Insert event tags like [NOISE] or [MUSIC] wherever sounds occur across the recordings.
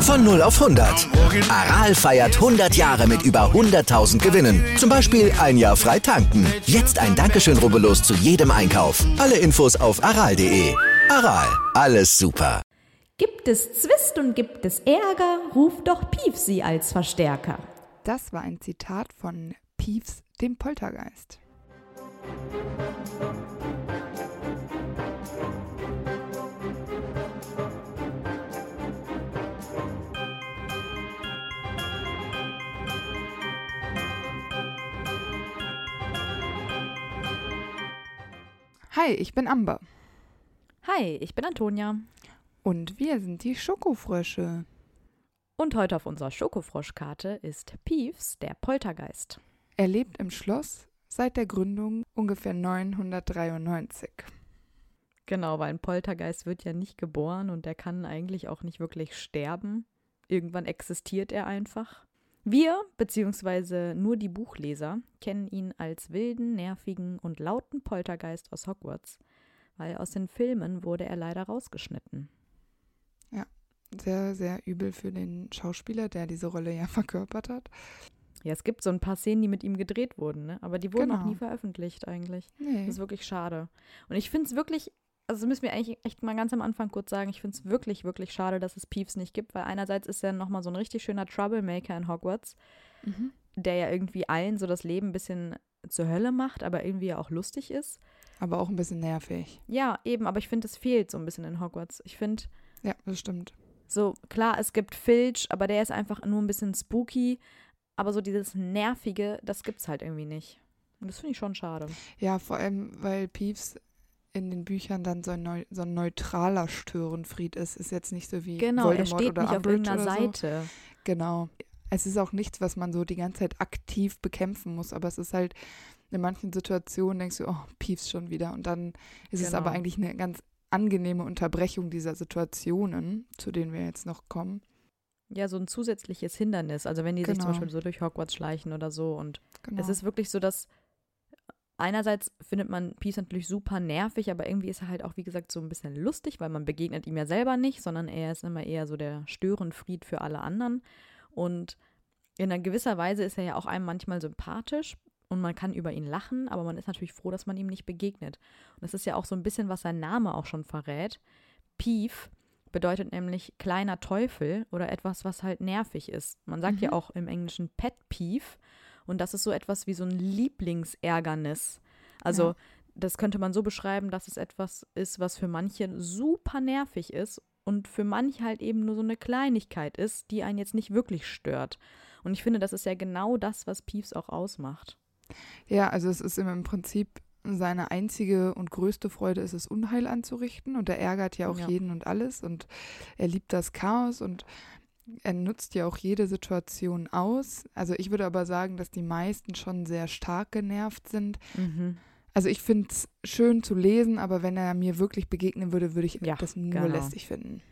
Von 0 auf 100. Aral feiert 100 Jahre mit über 100.000 Gewinnen. Zum Beispiel ein Jahr frei tanken. Jetzt ein Dankeschön, rubbellos zu jedem Einkauf. Alle Infos auf aral.de. Aral, alles super. Gibt es Zwist und gibt es Ärger, ruft doch Piefsi als Verstärker. Das war ein Zitat von Piefs, dem Poltergeist. Hi, ich bin Amber. Hi, ich bin Antonia. Und wir sind die Schokofrösche. Und heute auf unserer Schokofroschkarte ist Piefs, der Poltergeist. Er lebt im Schloss seit der Gründung ungefähr 993. Genau, weil ein Poltergeist wird ja nicht geboren und er kann eigentlich auch nicht wirklich sterben. Irgendwann existiert er einfach. Wir, beziehungsweise nur die Buchleser, kennen ihn als wilden, nervigen und lauten Poltergeist aus Hogwarts, weil aus den Filmen wurde er leider rausgeschnitten. Ja, sehr, sehr übel für den Schauspieler, der diese Rolle ja [LAUGHS] verkörpert hat. Ja, es gibt so ein paar Szenen, die mit ihm gedreht wurden, ne? aber die wurden Genau. auch nie veröffentlicht eigentlich. Nee. Das ist wirklich schade. Und ich finde es wirklich, also müssen wir eigentlich echt mal ganz am Anfang kurz sagen, ich finde es wirklich, wirklich schade, dass es Peeves nicht gibt, weil einerseits ist er nochmal so ein richtig schöner Troublemaker in Hogwarts, Mhm. der ja irgendwie allen so das Leben ein bisschen zur Hölle macht, aber irgendwie ja auch lustig ist. Aber auch ein bisschen nervig. Ja, eben, aber ich finde, es fehlt so ein bisschen in Hogwarts. Ich finde, Ja, das stimmt. so, klar, es gibt Filch, aber der ist einfach nur ein bisschen spooky, aber so dieses Nervige, das gibt's halt irgendwie nicht. Und das finde ich schon schade. Ja, vor allem, weil Peeves in den Büchern dann so ein, neu, so ein neutraler Störenfried ist. Ist jetzt nicht so wie Genau, er Voldemort steht oder nicht auf irgendeiner oder so. Seite. Genau. Es ist auch nichts, was man so die ganze Zeit aktiv bekämpfen muss, aber es ist halt in manchen Situationen denkst du, oh, Peeves schon wieder. Und dann ist es Genau. aber eigentlich eine ganz angenehme Unterbrechung dieser Situationen, zu denen wir jetzt noch kommen. Ja, so ein zusätzliches Hindernis. Also wenn die sich zum Genau. Beispiel so durch Hogwarts schleichen oder so. Und Genau. es ist wirklich so, dass einerseits findet man Peace natürlich super nervig, aber irgendwie ist er halt auch, wie gesagt, so ein bisschen lustig, weil man begegnet ihm ja selber nicht, sondern er ist immer eher so der Störenfried für alle anderen. Und in einer gewisser Weise ist er ja auch einem manchmal sympathisch und man kann über ihn lachen, aber man ist natürlich froh, dass man ihm nicht begegnet. Und das ist ja auch so ein bisschen, was sein Name auch schon verrät. Pief bedeutet nämlich kleiner Teufel oder etwas, was halt nervig ist. Man sagt ja Mhm. auch im Englischen Pet Peeve und das ist so etwas wie so ein Lieblingsärgernis. Also Ja. das könnte man so beschreiben, dass es etwas ist, was für manche super nervig ist und für manche halt eben nur so eine Kleinigkeit ist, die einen jetzt nicht wirklich stört. Und ich finde, das ist ja genau das, was Peeves auch ausmacht. Ja, also es ist im Prinzip seine einzige und größte Freude ist es, Unheil anzurichten. Und er ärgert ja auch Ja. jeden und alles. Und er liebt das Chaos und er nutzt ja auch jede Situation aus. Also ich würde aber sagen, dass die meisten schon sehr stark genervt sind. Mhm. Also ich finde es schön zu lesen, aber wenn er mir wirklich begegnen würde, würde ich Ja, das nur genau. lästig finden.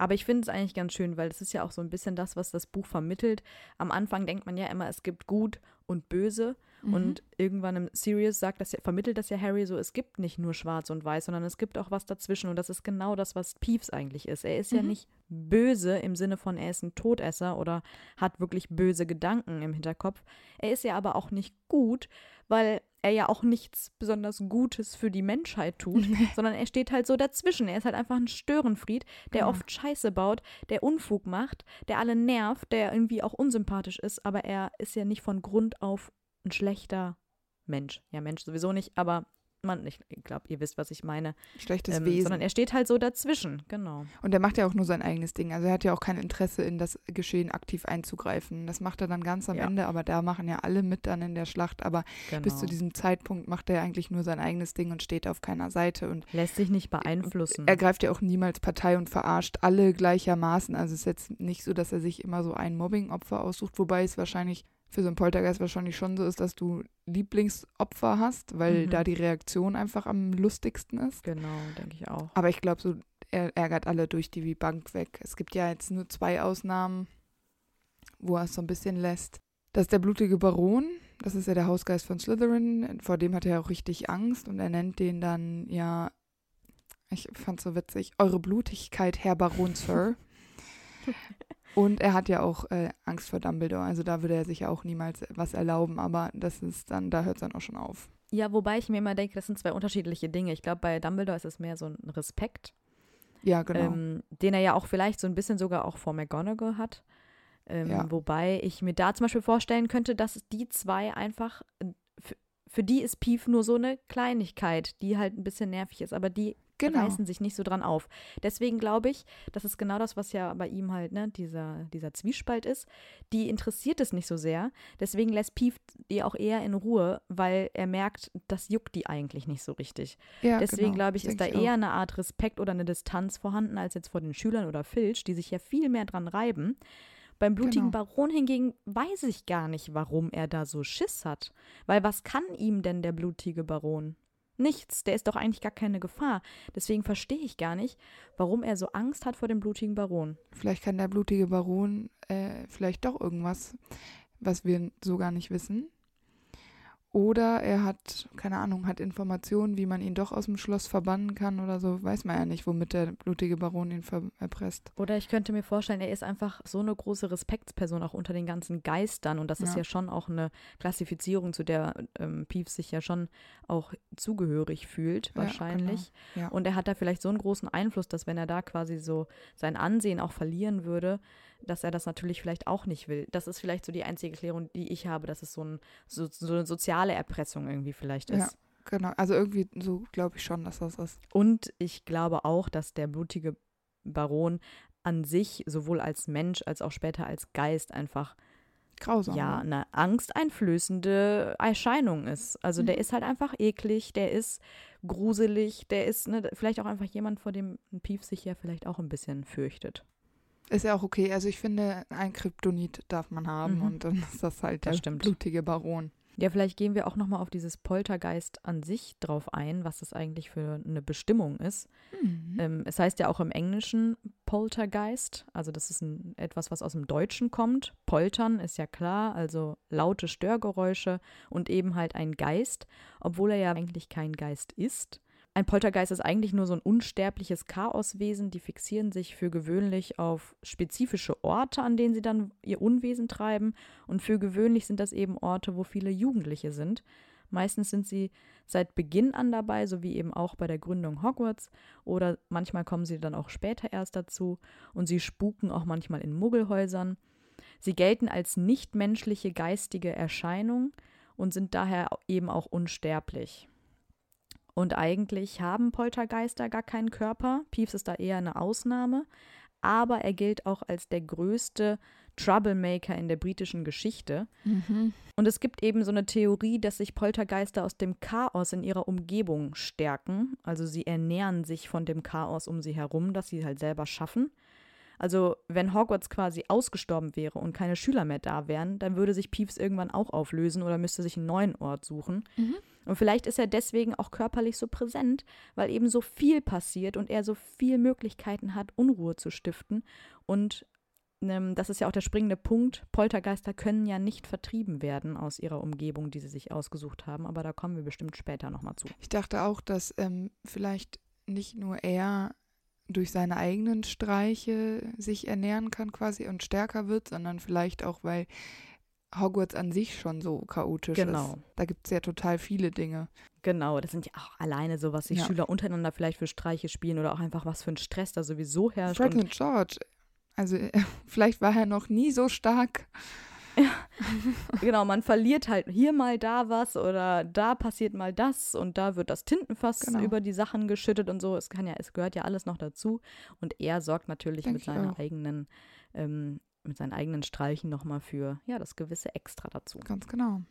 Aber ich finde es eigentlich ganz schön, weil es ist ja auch so ein bisschen das, was das Buch vermittelt. Am Anfang denkt man ja immer, es gibt gut und böse. Mhm. Und irgendwann im Sirius sagt das ja, vermittelt das ja Harry so, es gibt nicht nur schwarz und weiß, sondern es gibt auch was dazwischen. Und das ist genau das, was Peeves eigentlich ist. Er ist ja Mhm. nicht böse im Sinne von, er ist ein Todesser oder hat wirklich böse Gedanken im Hinterkopf. Er ist ja aber auch nicht gut, weil er ja auch nichts besonders Gutes für die Menschheit tut, [LAUGHS] sondern er steht halt so dazwischen. Er ist halt einfach ein Störenfried, der Genau. oft Scheiße baut, der Unfug macht, der alle nervt, der irgendwie auch unsympathisch ist, aber er ist ja nicht von Grund auf ein schlechter Mensch. Ja, Mensch sowieso nicht, aber man, ich glaube, ihr wisst, was ich meine. Schlechtes Ähm, Wesen. sondern er steht halt so dazwischen, genau. Und er macht ja auch nur sein eigenes Ding. Also er hat ja auch kein Interesse in das Geschehen aktiv einzugreifen. Das macht er dann ganz am Ja. Ende, aber da machen ja alle mit dann in der Schlacht. Aber genau. bis zu diesem Zeitpunkt macht er eigentlich nur sein eigenes Ding und steht auf keiner Seite. Und Lässt sich nicht beeinflussen. er greift ja auch niemals Partei und verarscht alle gleichermaßen. Also es ist jetzt nicht so, dass er sich immer so ein Mobbing-Opfer aussucht, wobei es wahrscheinlich für so einen Poltergeist wahrscheinlich schon so ist, dass du Lieblingsopfer hast, weil Mhm. da die Reaktion einfach am lustigsten ist. genau, denke ich auch. Aber ich glaube, so er ärgert alle durch die Bank weg. Es gibt ja jetzt nur zwei Ausnahmen, wo er es so ein bisschen lässt. Das ist der blutige Baron, das ist ja der Hausgeist von Slytherin, vor dem hat er auch richtig Angst und er nennt den dann ja, ich fand's so witzig, eure Blutigkeit, Herr Baron Sir. [LAUGHS] und er hat ja auch äh, Angst vor Dumbledore, also da würde er sich ja auch niemals was erlauben, aber das ist dann, da hört es dann auch schon auf. Ja, wobei ich mir immer denke, das sind zwei unterschiedliche Dinge. Ich glaube, bei Dumbledore ist es mehr so ein Respekt, Ja, genau. ähm, den er ja auch vielleicht so ein bisschen sogar auch vor McGonagall hat. Ähm, Ja. Wobei ich mir da zum Beispiel vorstellen könnte, dass die zwei einfach, äh, für, für die ist Pief nur so eine Kleinigkeit, die halt ein bisschen nervig ist, aber die genau. reißen sich nicht so dran auf. Deswegen glaube ich, das ist genau das, was ja bei ihm halt, ne, dieser, dieser Zwiespalt ist. Die interessiert es nicht so sehr. Deswegen lässt Pief die auch eher in Ruhe, weil er merkt, das juckt die eigentlich nicht so richtig. Ja, Deswegen genau, glaube ich, ist da denk eher auch. eine Art Respekt oder eine Distanz vorhanden als jetzt vor den Schülern oder Filch, die sich ja viel mehr dran reiben. Beim blutigen Genau. Baron hingegen weiß ich gar nicht, warum er da so Schiss hat. Weil was kann ihm denn der blutige Baron? Nichts, der ist doch eigentlich gar keine Gefahr. Deswegen verstehe ich gar nicht, warum er so Angst hat vor dem blutigen Baron. Vielleicht kann der blutige Baron äh, vielleicht doch irgendwas, was wir so gar nicht wissen. Oder er hat, keine Ahnung, hat Informationen, wie man ihn doch aus dem Schloss verbannen kann oder so. Weiß man ja nicht, womit der blutige Baron ihn erpresst. Oder ich könnte mir vorstellen, er ist einfach so eine große Respektsperson auch unter den ganzen Geistern. Und das ist Ja. ja schon auch eine Klassifizierung, zu der ähm, Pief sich ja schon auch zugehörig fühlt, Ja, wahrscheinlich. genau. Ja. Und er hat da vielleicht so einen großen Einfluss, dass wenn er da quasi so sein Ansehen auch verlieren würde, dass er das natürlich vielleicht auch nicht will. Das ist vielleicht so die einzige Erklärung, die ich habe, dass es so, ein, so, so eine soziale Erpressung irgendwie vielleicht ist. Ja. Genau, also irgendwie so glaube ich schon, dass das ist. Und ich glaube auch, dass der blutige Baron an sich sowohl als Mensch als auch später als Geist einfach Grausam. ja ne? eine angsteinflößende Erscheinung ist. Also der Mhm. ist halt einfach eklig, der ist gruselig, der ist ne, vielleicht auch einfach jemand, vor dem ein Pief sich ja vielleicht auch ein bisschen fürchtet. Ist ja auch okay. Also ich finde, ein Kryptonit darf man haben Mhm. und dann [LAUGHS] ist das halt der Das stimmt. blutige Baron. Ja, vielleicht gehen wir auch nochmal auf dieses Poltergeist an sich drauf ein, was das eigentlich für eine Bestimmung ist. Mhm. Ähm, es heißt ja auch im Englischen Poltergeist, also das ist ein, etwas, was aus dem Deutschen kommt. Poltern ist ja klar, also laute Störgeräusche und eben halt ein Geist, obwohl er ja eigentlich kein Geist ist. Ein Poltergeist ist eigentlich nur so ein unsterbliches Chaoswesen, die fixieren sich für gewöhnlich auf spezifische Orte, an denen sie dann ihr Unwesen treiben und für gewöhnlich sind das eben Orte, wo viele Jugendliche sind. Meistens sind sie seit Beginn an dabei, so wie eben auch bei der Gründung Hogwarts. Oder manchmal kommen sie dann auch später erst dazu. Und sie spuken auch manchmal in Muggelhäusern. Sie gelten als nichtmenschliche geistige Erscheinung und sind daher eben auch unsterblich. Und eigentlich haben Poltergeister gar keinen Körper. Peeves ist da eher eine Ausnahme. Aber er gilt auch als der größte Troublemaker in der britischen Geschichte. Mhm. Und es gibt eben so eine Theorie, dass sich Poltergeister aus dem Chaos in ihrer Umgebung stärken. Also sie ernähren sich von dem Chaos um sie herum, das sie halt selber schaffen. Also wenn Hogwarts quasi ausgestorben wäre und keine Schüler mehr da wären, dann würde sich Peeves irgendwann auch auflösen oder müsste sich einen neuen Ort suchen. Mhm. Und vielleicht ist er deswegen auch körperlich so präsent, weil eben so viel passiert und er so viel Möglichkeiten hat, Unruhe zu stiften. Und ähm, das ist ja auch der springende Punkt. Poltergeister können ja nicht vertrieben werden aus ihrer Umgebung, die sie sich ausgesucht haben. Aber da kommen wir bestimmt später nochmal zu. Ich dachte auch, dass ähm, vielleicht nicht nur er durch seine eigenen Streiche sich ernähren kann quasi und stärker wird, sondern vielleicht auch, weil Hogwarts an sich schon so chaotisch Genau. ist. Da gibt es ja total viele Dinge. Genau, das sind ja auch alleine so, was sich Ja. Schüler untereinander vielleicht für Streiche spielen oder auch einfach was für ein Stress da sowieso herrscht. Fred Und und George, also [LAUGHS] vielleicht war er noch nie so stark. [LAUGHS] genau, man verliert halt hier mal da was oder da passiert mal das und da wird das Tintenfass Genau. über die Sachen geschüttet und so. Es kann ja, es gehört ja alles noch dazu. Und er sorgt natürlich Denk mit ich seinen auch. eigenen, ähm, mit seinen eigenen Streichen nochmal für ja das gewisse Extra dazu. Ganz genau.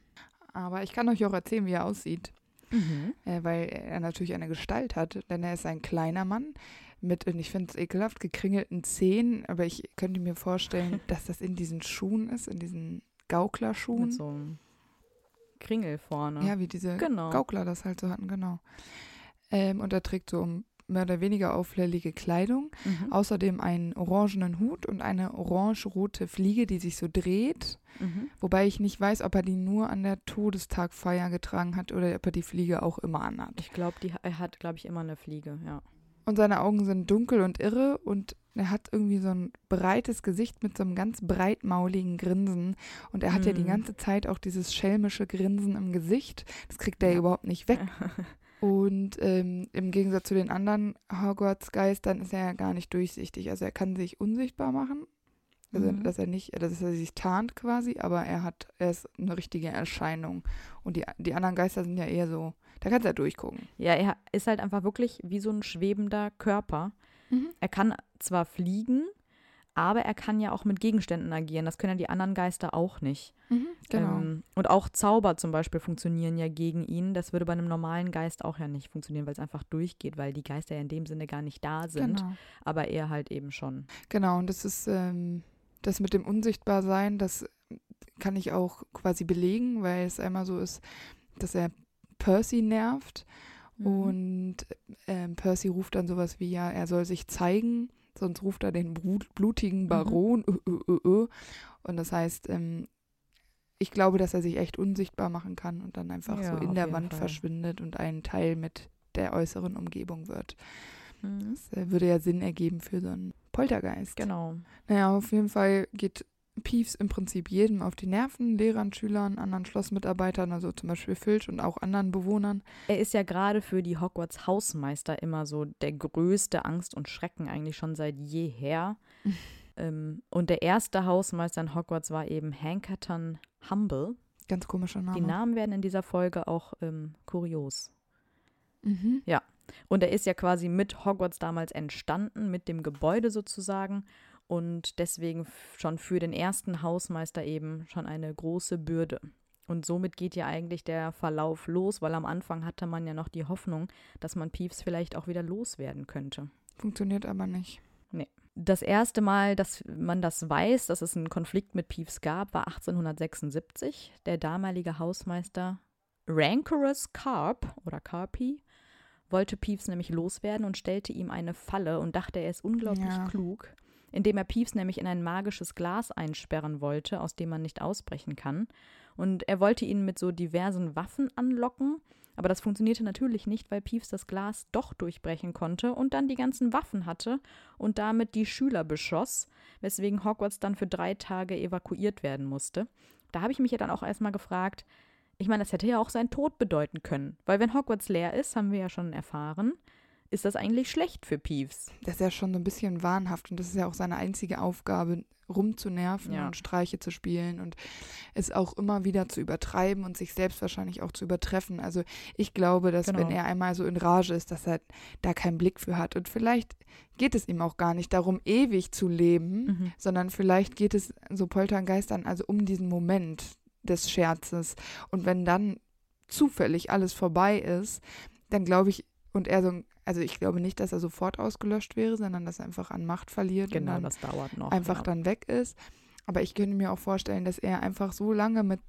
Aber ich kann euch auch erzählen, wie er aussieht. Mhm. äh, weil er natürlich eine Gestalt hat, denn er ist ein kleiner Mann mit, und ich finde es ekelhaft, gekringelten Zähnen, aber ich könnte mir vorstellen, [LAUGHS] dass das in diesen Schuhen ist, in diesen Mit Gauklerschuhen. so einem Kringel vorne. Ja, wie diese Genau. Gaukler das halt so hatten, genau. Ähm, und er trägt so um mehr oder weniger auffällige Kleidung. Mhm. Außerdem einen orangenen Hut und eine orange-rote Fliege, die sich so dreht. Mhm. Wobei ich nicht weiß, ob er die nur an der Todestagfeier getragen hat oder ob er die Fliege auch immer anhat. Ich glaube, er hat, glaube ich, immer eine Fliege, ja. Und seine Augen sind dunkel und irre und er hat irgendwie so ein breites Gesicht mit so einem ganz breitmauligen Grinsen. Und er hat ja die Mhm. ganze Zeit auch dieses schelmische Grinsen im Gesicht. Das kriegt er Ja. überhaupt nicht weg. [LAUGHS] Und ähm, im Gegensatz zu den anderen Hogwarts-Geistern ist er ja gar nicht durchsichtig. Also er kann sich unsichtbar machen. Also, Mhm. dass er nicht, dass er sich tarnt quasi, aber er hat, er ist eine richtige Erscheinung. Und die, die anderen Geister sind ja eher so, da kannst du ja durchgucken. Ja, er ist halt einfach wirklich wie so ein schwebender Körper. Er kann zwar fliegen, aber er kann ja auch mit Gegenständen agieren. Das können ja die anderen Geister auch nicht. Genau. Ähm, und auch Zauber zum Beispiel funktionieren ja gegen ihn. Das würde bei einem normalen Geist auch ja nicht funktionieren, weil es einfach durchgeht, weil die Geister ja in dem Sinne gar nicht da sind. genau. Aber er halt eben schon. Genau, und das ist ähm, das mit dem Unsichtbarsein, das kann ich auch quasi belegen, weil es einmal so ist, dass er Percy nervt Mhm. und ähm, Percy ruft dann sowas wie, ja, er soll sich zeigen, sonst ruft er den blutigen Baron. Ö, ö, ö, ö. Und das heißt, ähm, ich glaube, dass er sich echt unsichtbar machen kann und dann einfach Ja, so in der Wand Fall. verschwindet und ein Teil mit der äußeren Umgebung wird. Mhm. Das äh, würde ja Sinn ergeben für so einen Poltergeist. Genau. Naja, auf jeden Fall geht Peeves im Prinzip jedem auf die Nerven, Lehrern, Schülern, anderen Schlossmitarbeitern, also zum Beispiel Filch und auch anderen Bewohnern. Er ist ja gerade für die Hogwarts Hausmeister immer so der größte Angst und Schrecken eigentlich schon seit jeher. [LAUGHS] ähm, und der erste Hausmeister in Hogwarts war eben Hankerton Humble. Ganz komischer Name. Die Namen werden in dieser Folge auch ähm, kurios. Mhm. Und er ist ja quasi mit Hogwarts damals entstanden, mit dem Gebäude sozusagen. Und deswegen schon für den ersten Hausmeister eben schon eine große Bürde. Und somit geht ja eigentlich der Verlauf los, weil am Anfang hatte man ja noch die Hoffnung, dass man Peeves vielleicht auch wieder loswerden könnte. Funktioniert aber nicht. Das erste Mal, dass man das weiß, dass es einen Konflikt mit Peeves gab, war 1876. Der damalige Hausmeister Rancorous Carp oder Carpi wollte Peeves nämlich loswerden und stellte ihm eine Falle und dachte, er ist unglaublich Ja. klug, indem er Peeves nämlich in ein magisches Glas einsperren wollte, aus dem man nicht ausbrechen kann. Und er wollte ihn mit so diversen Waffen anlocken, aber das funktionierte natürlich nicht, weil Peeves das Glas doch durchbrechen konnte und dann die ganzen Waffen hatte und damit die Schüler beschoss, weswegen Hogwarts dann für drei Tage evakuiert werden musste. Da habe ich mich ja dann auch erstmal gefragt, ich meine, das hätte ja auch seinen Tod bedeuten können, weil wenn Hogwarts leer ist, haben wir ja schon erfahren, ist das eigentlich schlecht für Peeves. Das ist ja schon so ein bisschen wahnhaft und das ist ja auch seine einzige Aufgabe, rumzunerven Ja. und Streiche zu spielen und es auch immer wieder zu übertreiben und sich selbst wahrscheinlich auch zu übertreffen. Also ich glaube, dass Genau. wenn er einmal so in Rage ist, dass er da keinen Blick für hat. Und vielleicht geht es ihm auch gar nicht darum, ewig zu leben, Mhm. sondern vielleicht geht es so Poltergeistern also um diesen Moment des Scherzes. Und wenn dann zufällig alles vorbei ist, dann glaube ich, und er so, also ich glaube nicht, dass er sofort ausgelöscht wäre, sondern dass er einfach an Macht verliert Genau, und dann das dauert noch. einfach ja. dann weg ist. Aber ich könnte mir auch vorstellen, dass er einfach so lange mit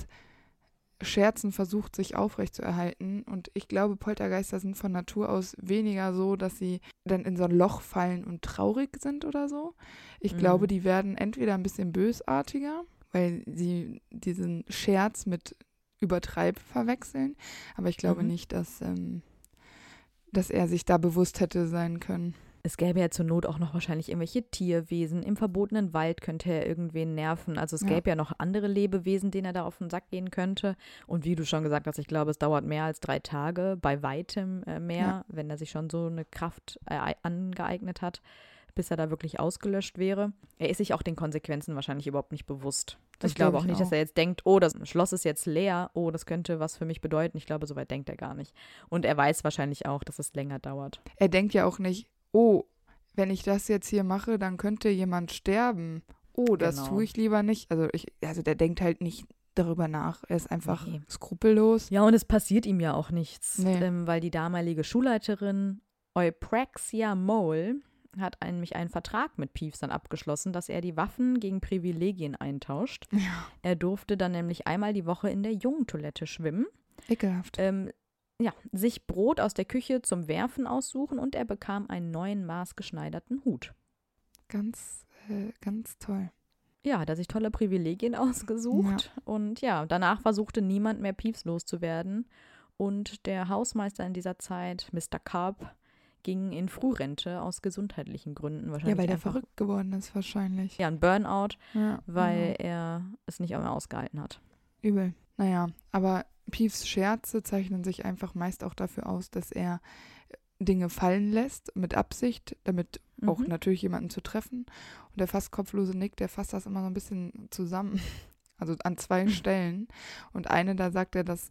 Scherzen versucht, sich aufrechtzuerhalten. Und ich glaube, Poltergeister sind von Natur aus weniger so, dass sie dann in so ein Loch fallen und traurig sind oder so. Ich Mhm. glaube, die werden entweder ein bisschen bösartiger, weil sie diesen Scherz mit Übertreib verwechseln. Aber ich glaube Mhm. nicht, dass, ähm, dass er sich da bewusst hätte sein können. Es gäbe ja zur Not auch noch wahrscheinlich irgendwelche Tierwesen. Im verbotenen Wald könnte er irgendwen nerven. Also es Ja. gäbe ja noch andere Lebewesen, denen er da auf den Sack gehen könnte. Und wie du schon gesagt hast, ich glaube, es dauert mehr als drei Tage, bei weitem äh, mehr, Ja. wenn er sich schon so eine Kraft äh, angeeignet hat, bis er da wirklich ausgelöscht wäre. Er ist sich auch den Konsequenzen wahrscheinlich überhaupt nicht bewusst. Das ich glaube glaub auch ich nicht, dass auch. er jetzt denkt, oh, das Schloss ist jetzt leer, oh, das könnte was für mich bedeuten. Ich glaube, so weit denkt er gar nicht. Und er weiß wahrscheinlich auch, dass es länger dauert. er denkt ja auch nicht, oh, wenn ich das jetzt hier mache, dann könnte jemand sterben. Oh, das Genau. tue ich lieber nicht. Also ich, also der denkt halt nicht darüber nach. Er ist einfach Nee. skrupellos. Ja, und es passiert ihm ja auch nichts, Nee. ähm, weil die damalige Schulleiterin Eupraxia Mole hat einen, nämlich einen Vertrag mit Peeves dann abgeschlossen, dass er die Waffen gegen Privilegien eintauscht. Ja, Er durfte dann nämlich einmal die Woche in der Jungentoilette schwimmen. ekelhaft. Ähm, ja, sich Brot aus der Küche zum Werfen aussuchen und er bekam einen neuen maßgeschneiderten Hut. Ganz, äh, ganz toll. Ja, hat er sich tolle Privilegien ausgesucht. Und ja, danach versuchte niemand mehr Pieps loszuwerden. Und der Hausmeister in dieser Zeit, Mr. Carp, ging in Frührente aus gesundheitlichen Gründen wahrscheinlich. Ja, weil der verrückt geworden ist wahrscheinlich. Ja, ein Burnout, Ja, weil er es nicht mehr ausgehalten hat. Übel. Naja, aber Peeves Scherze zeichnen sich einfach meist auch dafür aus, dass er Dinge fallen lässt, mit Absicht, damit auch Mhm. natürlich jemanden zu treffen. Und der fast kopflose Nick, der fasst das immer so ein bisschen zusammen. [LAUGHS] Also an zwei [LAUGHS] Stellen. Und eine, da sagt er, dass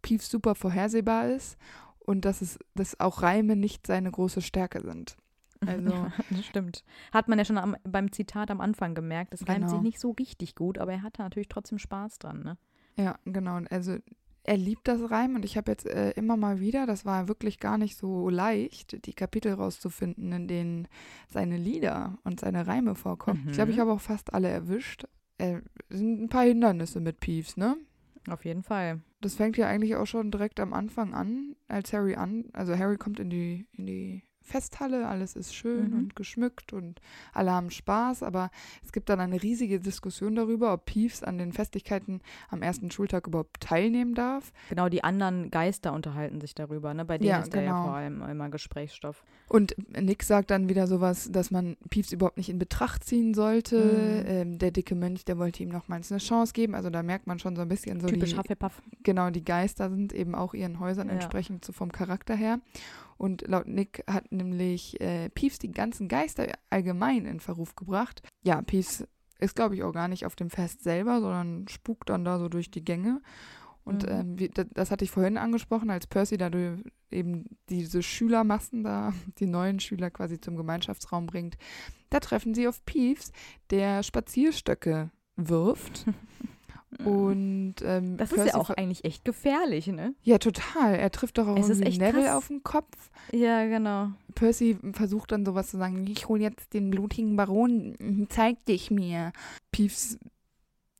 Peeves super vorhersehbar ist und dass es, dass auch Reime nicht seine große Stärke sind. [LAUGHS] Also- ja, das stimmt. Hat man ja schon am, beim Zitat am Anfang gemerkt. Es reimt Genau. sich nicht so richtig gut, aber er hatte natürlich trotzdem Spaß dran, ne? Ja, genau. Also er liebt das Reim und ich habe jetzt äh, immer mal wieder, das war wirklich gar nicht so leicht, die Kapitel rauszufinden, in denen seine Lieder und seine Reime vorkommen. Ich glaube, ich Mhm. habe auch fast alle erwischt. Äh, sind ein paar Hindernisse mit Peeves, ne? Auf jeden Fall. Das fängt ja eigentlich auch schon direkt am Anfang an, als Harry an, also Harry kommt in die, in die Festhalle, alles ist schön Mhm. und geschmückt und alle haben Spaß, aber es gibt dann eine riesige Diskussion darüber, ob Peeves an den Festlichkeiten am ersten Schultag überhaupt teilnehmen darf. Genau, die anderen Geister unterhalten sich darüber, ne? Bei denen Ja, ist der ja genau. vor allem immer Gesprächsstoff. Und Nick sagt dann wieder sowas, dass man Peeves überhaupt nicht in Betracht ziehen sollte. Mhm. Ähm, der dicke Mönch, der wollte ihm nochmals eine Chance geben. Also da merkt man schon so ein bisschen so Typisch die, Hufflepuff. genau, die Geister sind eben auch ihren Häusern Ja. entsprechend so vom Charakter her. Und laut Nick hat nämlich äh, Peeves die ganzen Geister allgemein in Verruf gebracht. Ja, Peeves ist, glaube ich, auch gar nicht auf dem Fest selber, sondern spukt dann da so durch die Gänge. Und Mhm. ähm, wie, das, das hatte ich vorhin angesprochen, als Percy dadurch eben diese Schülermassen da, [LAUGHS] die neuen Schüler quasi zum Gemeinschaftsraum bringt. Da treffen sie auf Peeves, der Spazierstöcke wirft. [LAUGHS] Und ähm, das ist Percy ja auch eigentlich echt gefährlich, ne? ja, total. Er trifft doch auch Es ist irgendwie Neville krass. auf den Kopf. Ja, genau. Percy versucht dann sowas zu sagen, ich hole jetzt den blutigen Baron, mhm, zeig dich mir. Peeves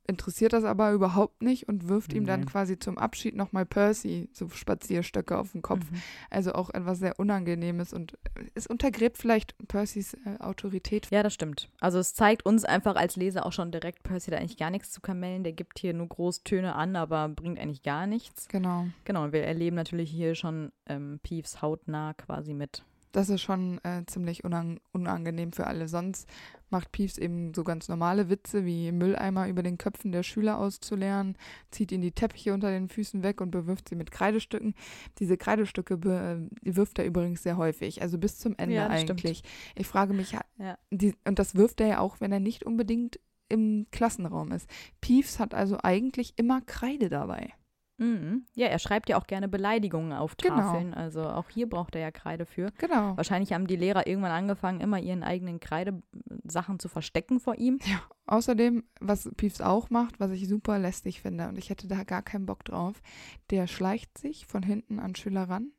interessiert das aber überhaupt nicht und wirft ihm dann quasi zum Abschied nochmal Percy so Spazierstöcke auf den Kopf. Mhm. Also auch etwas sehr Unangenehmes und es untergräbt vielleicht Percys äh, Autorität. Ja, das stimmt. Also es zeigt uns einfach als Leser auch schon direkt, Percy hat eigentlich gar nichts zu kamellen. Der gibt hier nur Großtöne an, aber bringt eigentlich gar nichts. Genau. Genau, und wir erleben natürlich hier schon ähm, Peeves hautnah quasi mit. Das ist schon äh, ziemlich unang unangenehm für alle. Sonst macht Peeves eben so ganz normale Witze wie Mülleimer über den Köpfen der Schüler auszuleeren, zieht ihnen die Teppiche unter den Füßen weg und bewirft sie mit Kreidestücken. Diese Kreidestücke äh, wirft er übrigens sehr häufig, also bis zum Ende Ja, das stimmt. eigentlich. Ich frage mich, Ja. die, und das wirft er ja auch, wenn er nicht unbedingt im Klassenraum ist. Peeves hat also eigentlich immer Kreide dabei. Mhm. Ja, er schreibt ja auch gerne Beleidigungen auf Genau. Tafeln. Also auch hier braucht er ja Kreide für. Genau. Wahrscheinlich haben die Lehrer irgendwann angefangen, immer ihren eigenen Kreidesachen zu verstecken vor ihm. Außerdem, was Peeves auch macht, was ich super lästig finde und ich hätte da gar keinen Bock drauf, der schleicht sich von hinten an Schüler ran,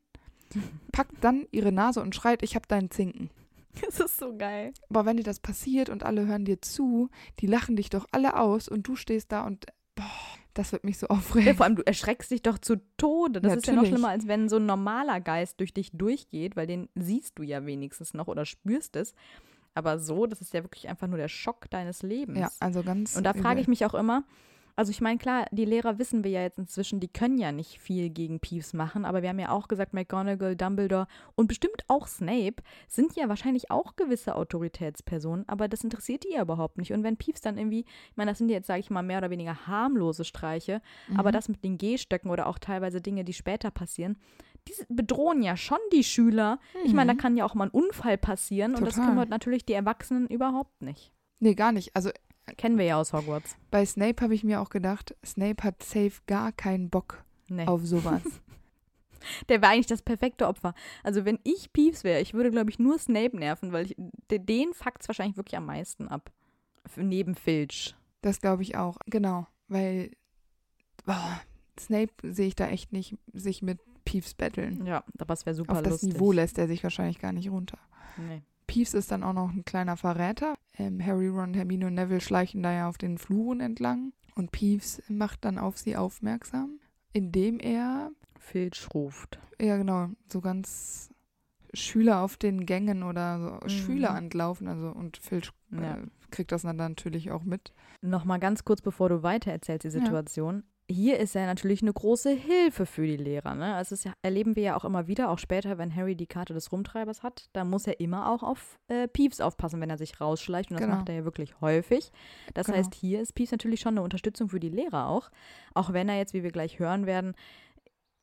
[LAUGHS] packt dann ihre Nase und schreit, ich hab deinen Zinken. Das ist so geil. Aber wenn dir das passiert und alle hören dir zu, die lachen dich doch alle aus und du stehst da und boah, das wird mich so Ja, aufregen. vor allem, du erschreckst dich doch zu Tode. Das ist ja noch Natürlich. schlimmer, als wenn so ein normaler Geist durch dich durchgeht, weil den siehst du ja wenigstens noch oder spürst es. Aber so, das ist ja wirklich einfach nur der Schock deines Lebens. Ja, also ganz. Und da frage ich mich auch immer, also ich meine, klar, die Lehrer wissen wir ja jetzt inzwischen, die können ja nicht viel gegen Peeves machen, aber wir haben ja auch gesagt, McGonagall, Dumbledore und bestimmt auch Snape sind ja wahrscheinlich auch gewisse Autoritätspersonen, aber das interessiert die ja überhaupt nicht. Und wenn Peeves dann irgendwie, ich meine, das sind jetzt, sage ich mal, mehr oder weniger harmlose Streiche, aber Mhm. das mit den Gehstöcken oder auch teilweise Dinge, die später passieren, die bedrohen ja schon die Schüler. Ich meine, da kann ja auch mal ein Unfall passieren und das Mhm. Total. kümmert natürlich die Erwachsenen überhaupt nicht. Nee, gar nicht. Also Kennen wir ja aus Hogwarts. bei Snape habe ich mir auch gedacht, Snape hat safe gar keinen Bock Nee. auf sowas. [LAUGHS] Der wäre eigentlich das perfekte Opfer. Also wenn ich Peeves wäre, ich würde, glaube ich, nur Snape nerven, weil ich, de- den fuckt's wahrscheinlich wirklich am meisten ab. Neben Filch. Das glaube ich auch. Genau, weil boah, Snape sehe ich da echt nicht sich mit Peeves betteln. Ja, aber es wäre super Auf das lustig. Niveau lässt er sich wahrscheinlich gar nicht runter. Nee. Peeves ist dann auch noch ein kleiner Verräter. Ähm, Harry, Ron, Hermine und Neville schleichen da ja auf den Fluren entlang und Peeves macht dann auf sie aufmerksam, indem er Filch ruft. Ja, genau. So ganz Schüler auf den Gängen oder so Mhm. Schüler antlaufen. Also und Filch Ja. äh, kriegt das dann natürlich auch mit. Nochmal ganz kurz, bevor du weiter erzählst, die Ja. Hier ist er natürlich eine große Hilfe für die Lehrer. Ne? Also das erleben wir ja auch immer wieder, auch später, wenn Harry die Karte des Rumtreibers hat. Da muss er immer auch auf äh, Peeves aufpassen, wenn er sich rausschleicht. Und das Genau. macht er ja wirklich häufig. Das Genau. heißt, hier ist Peeves natürlich schon eine Unterstützung für die Lehrer auch. Auch wenn er jetzt, wie wir gleich hören werden,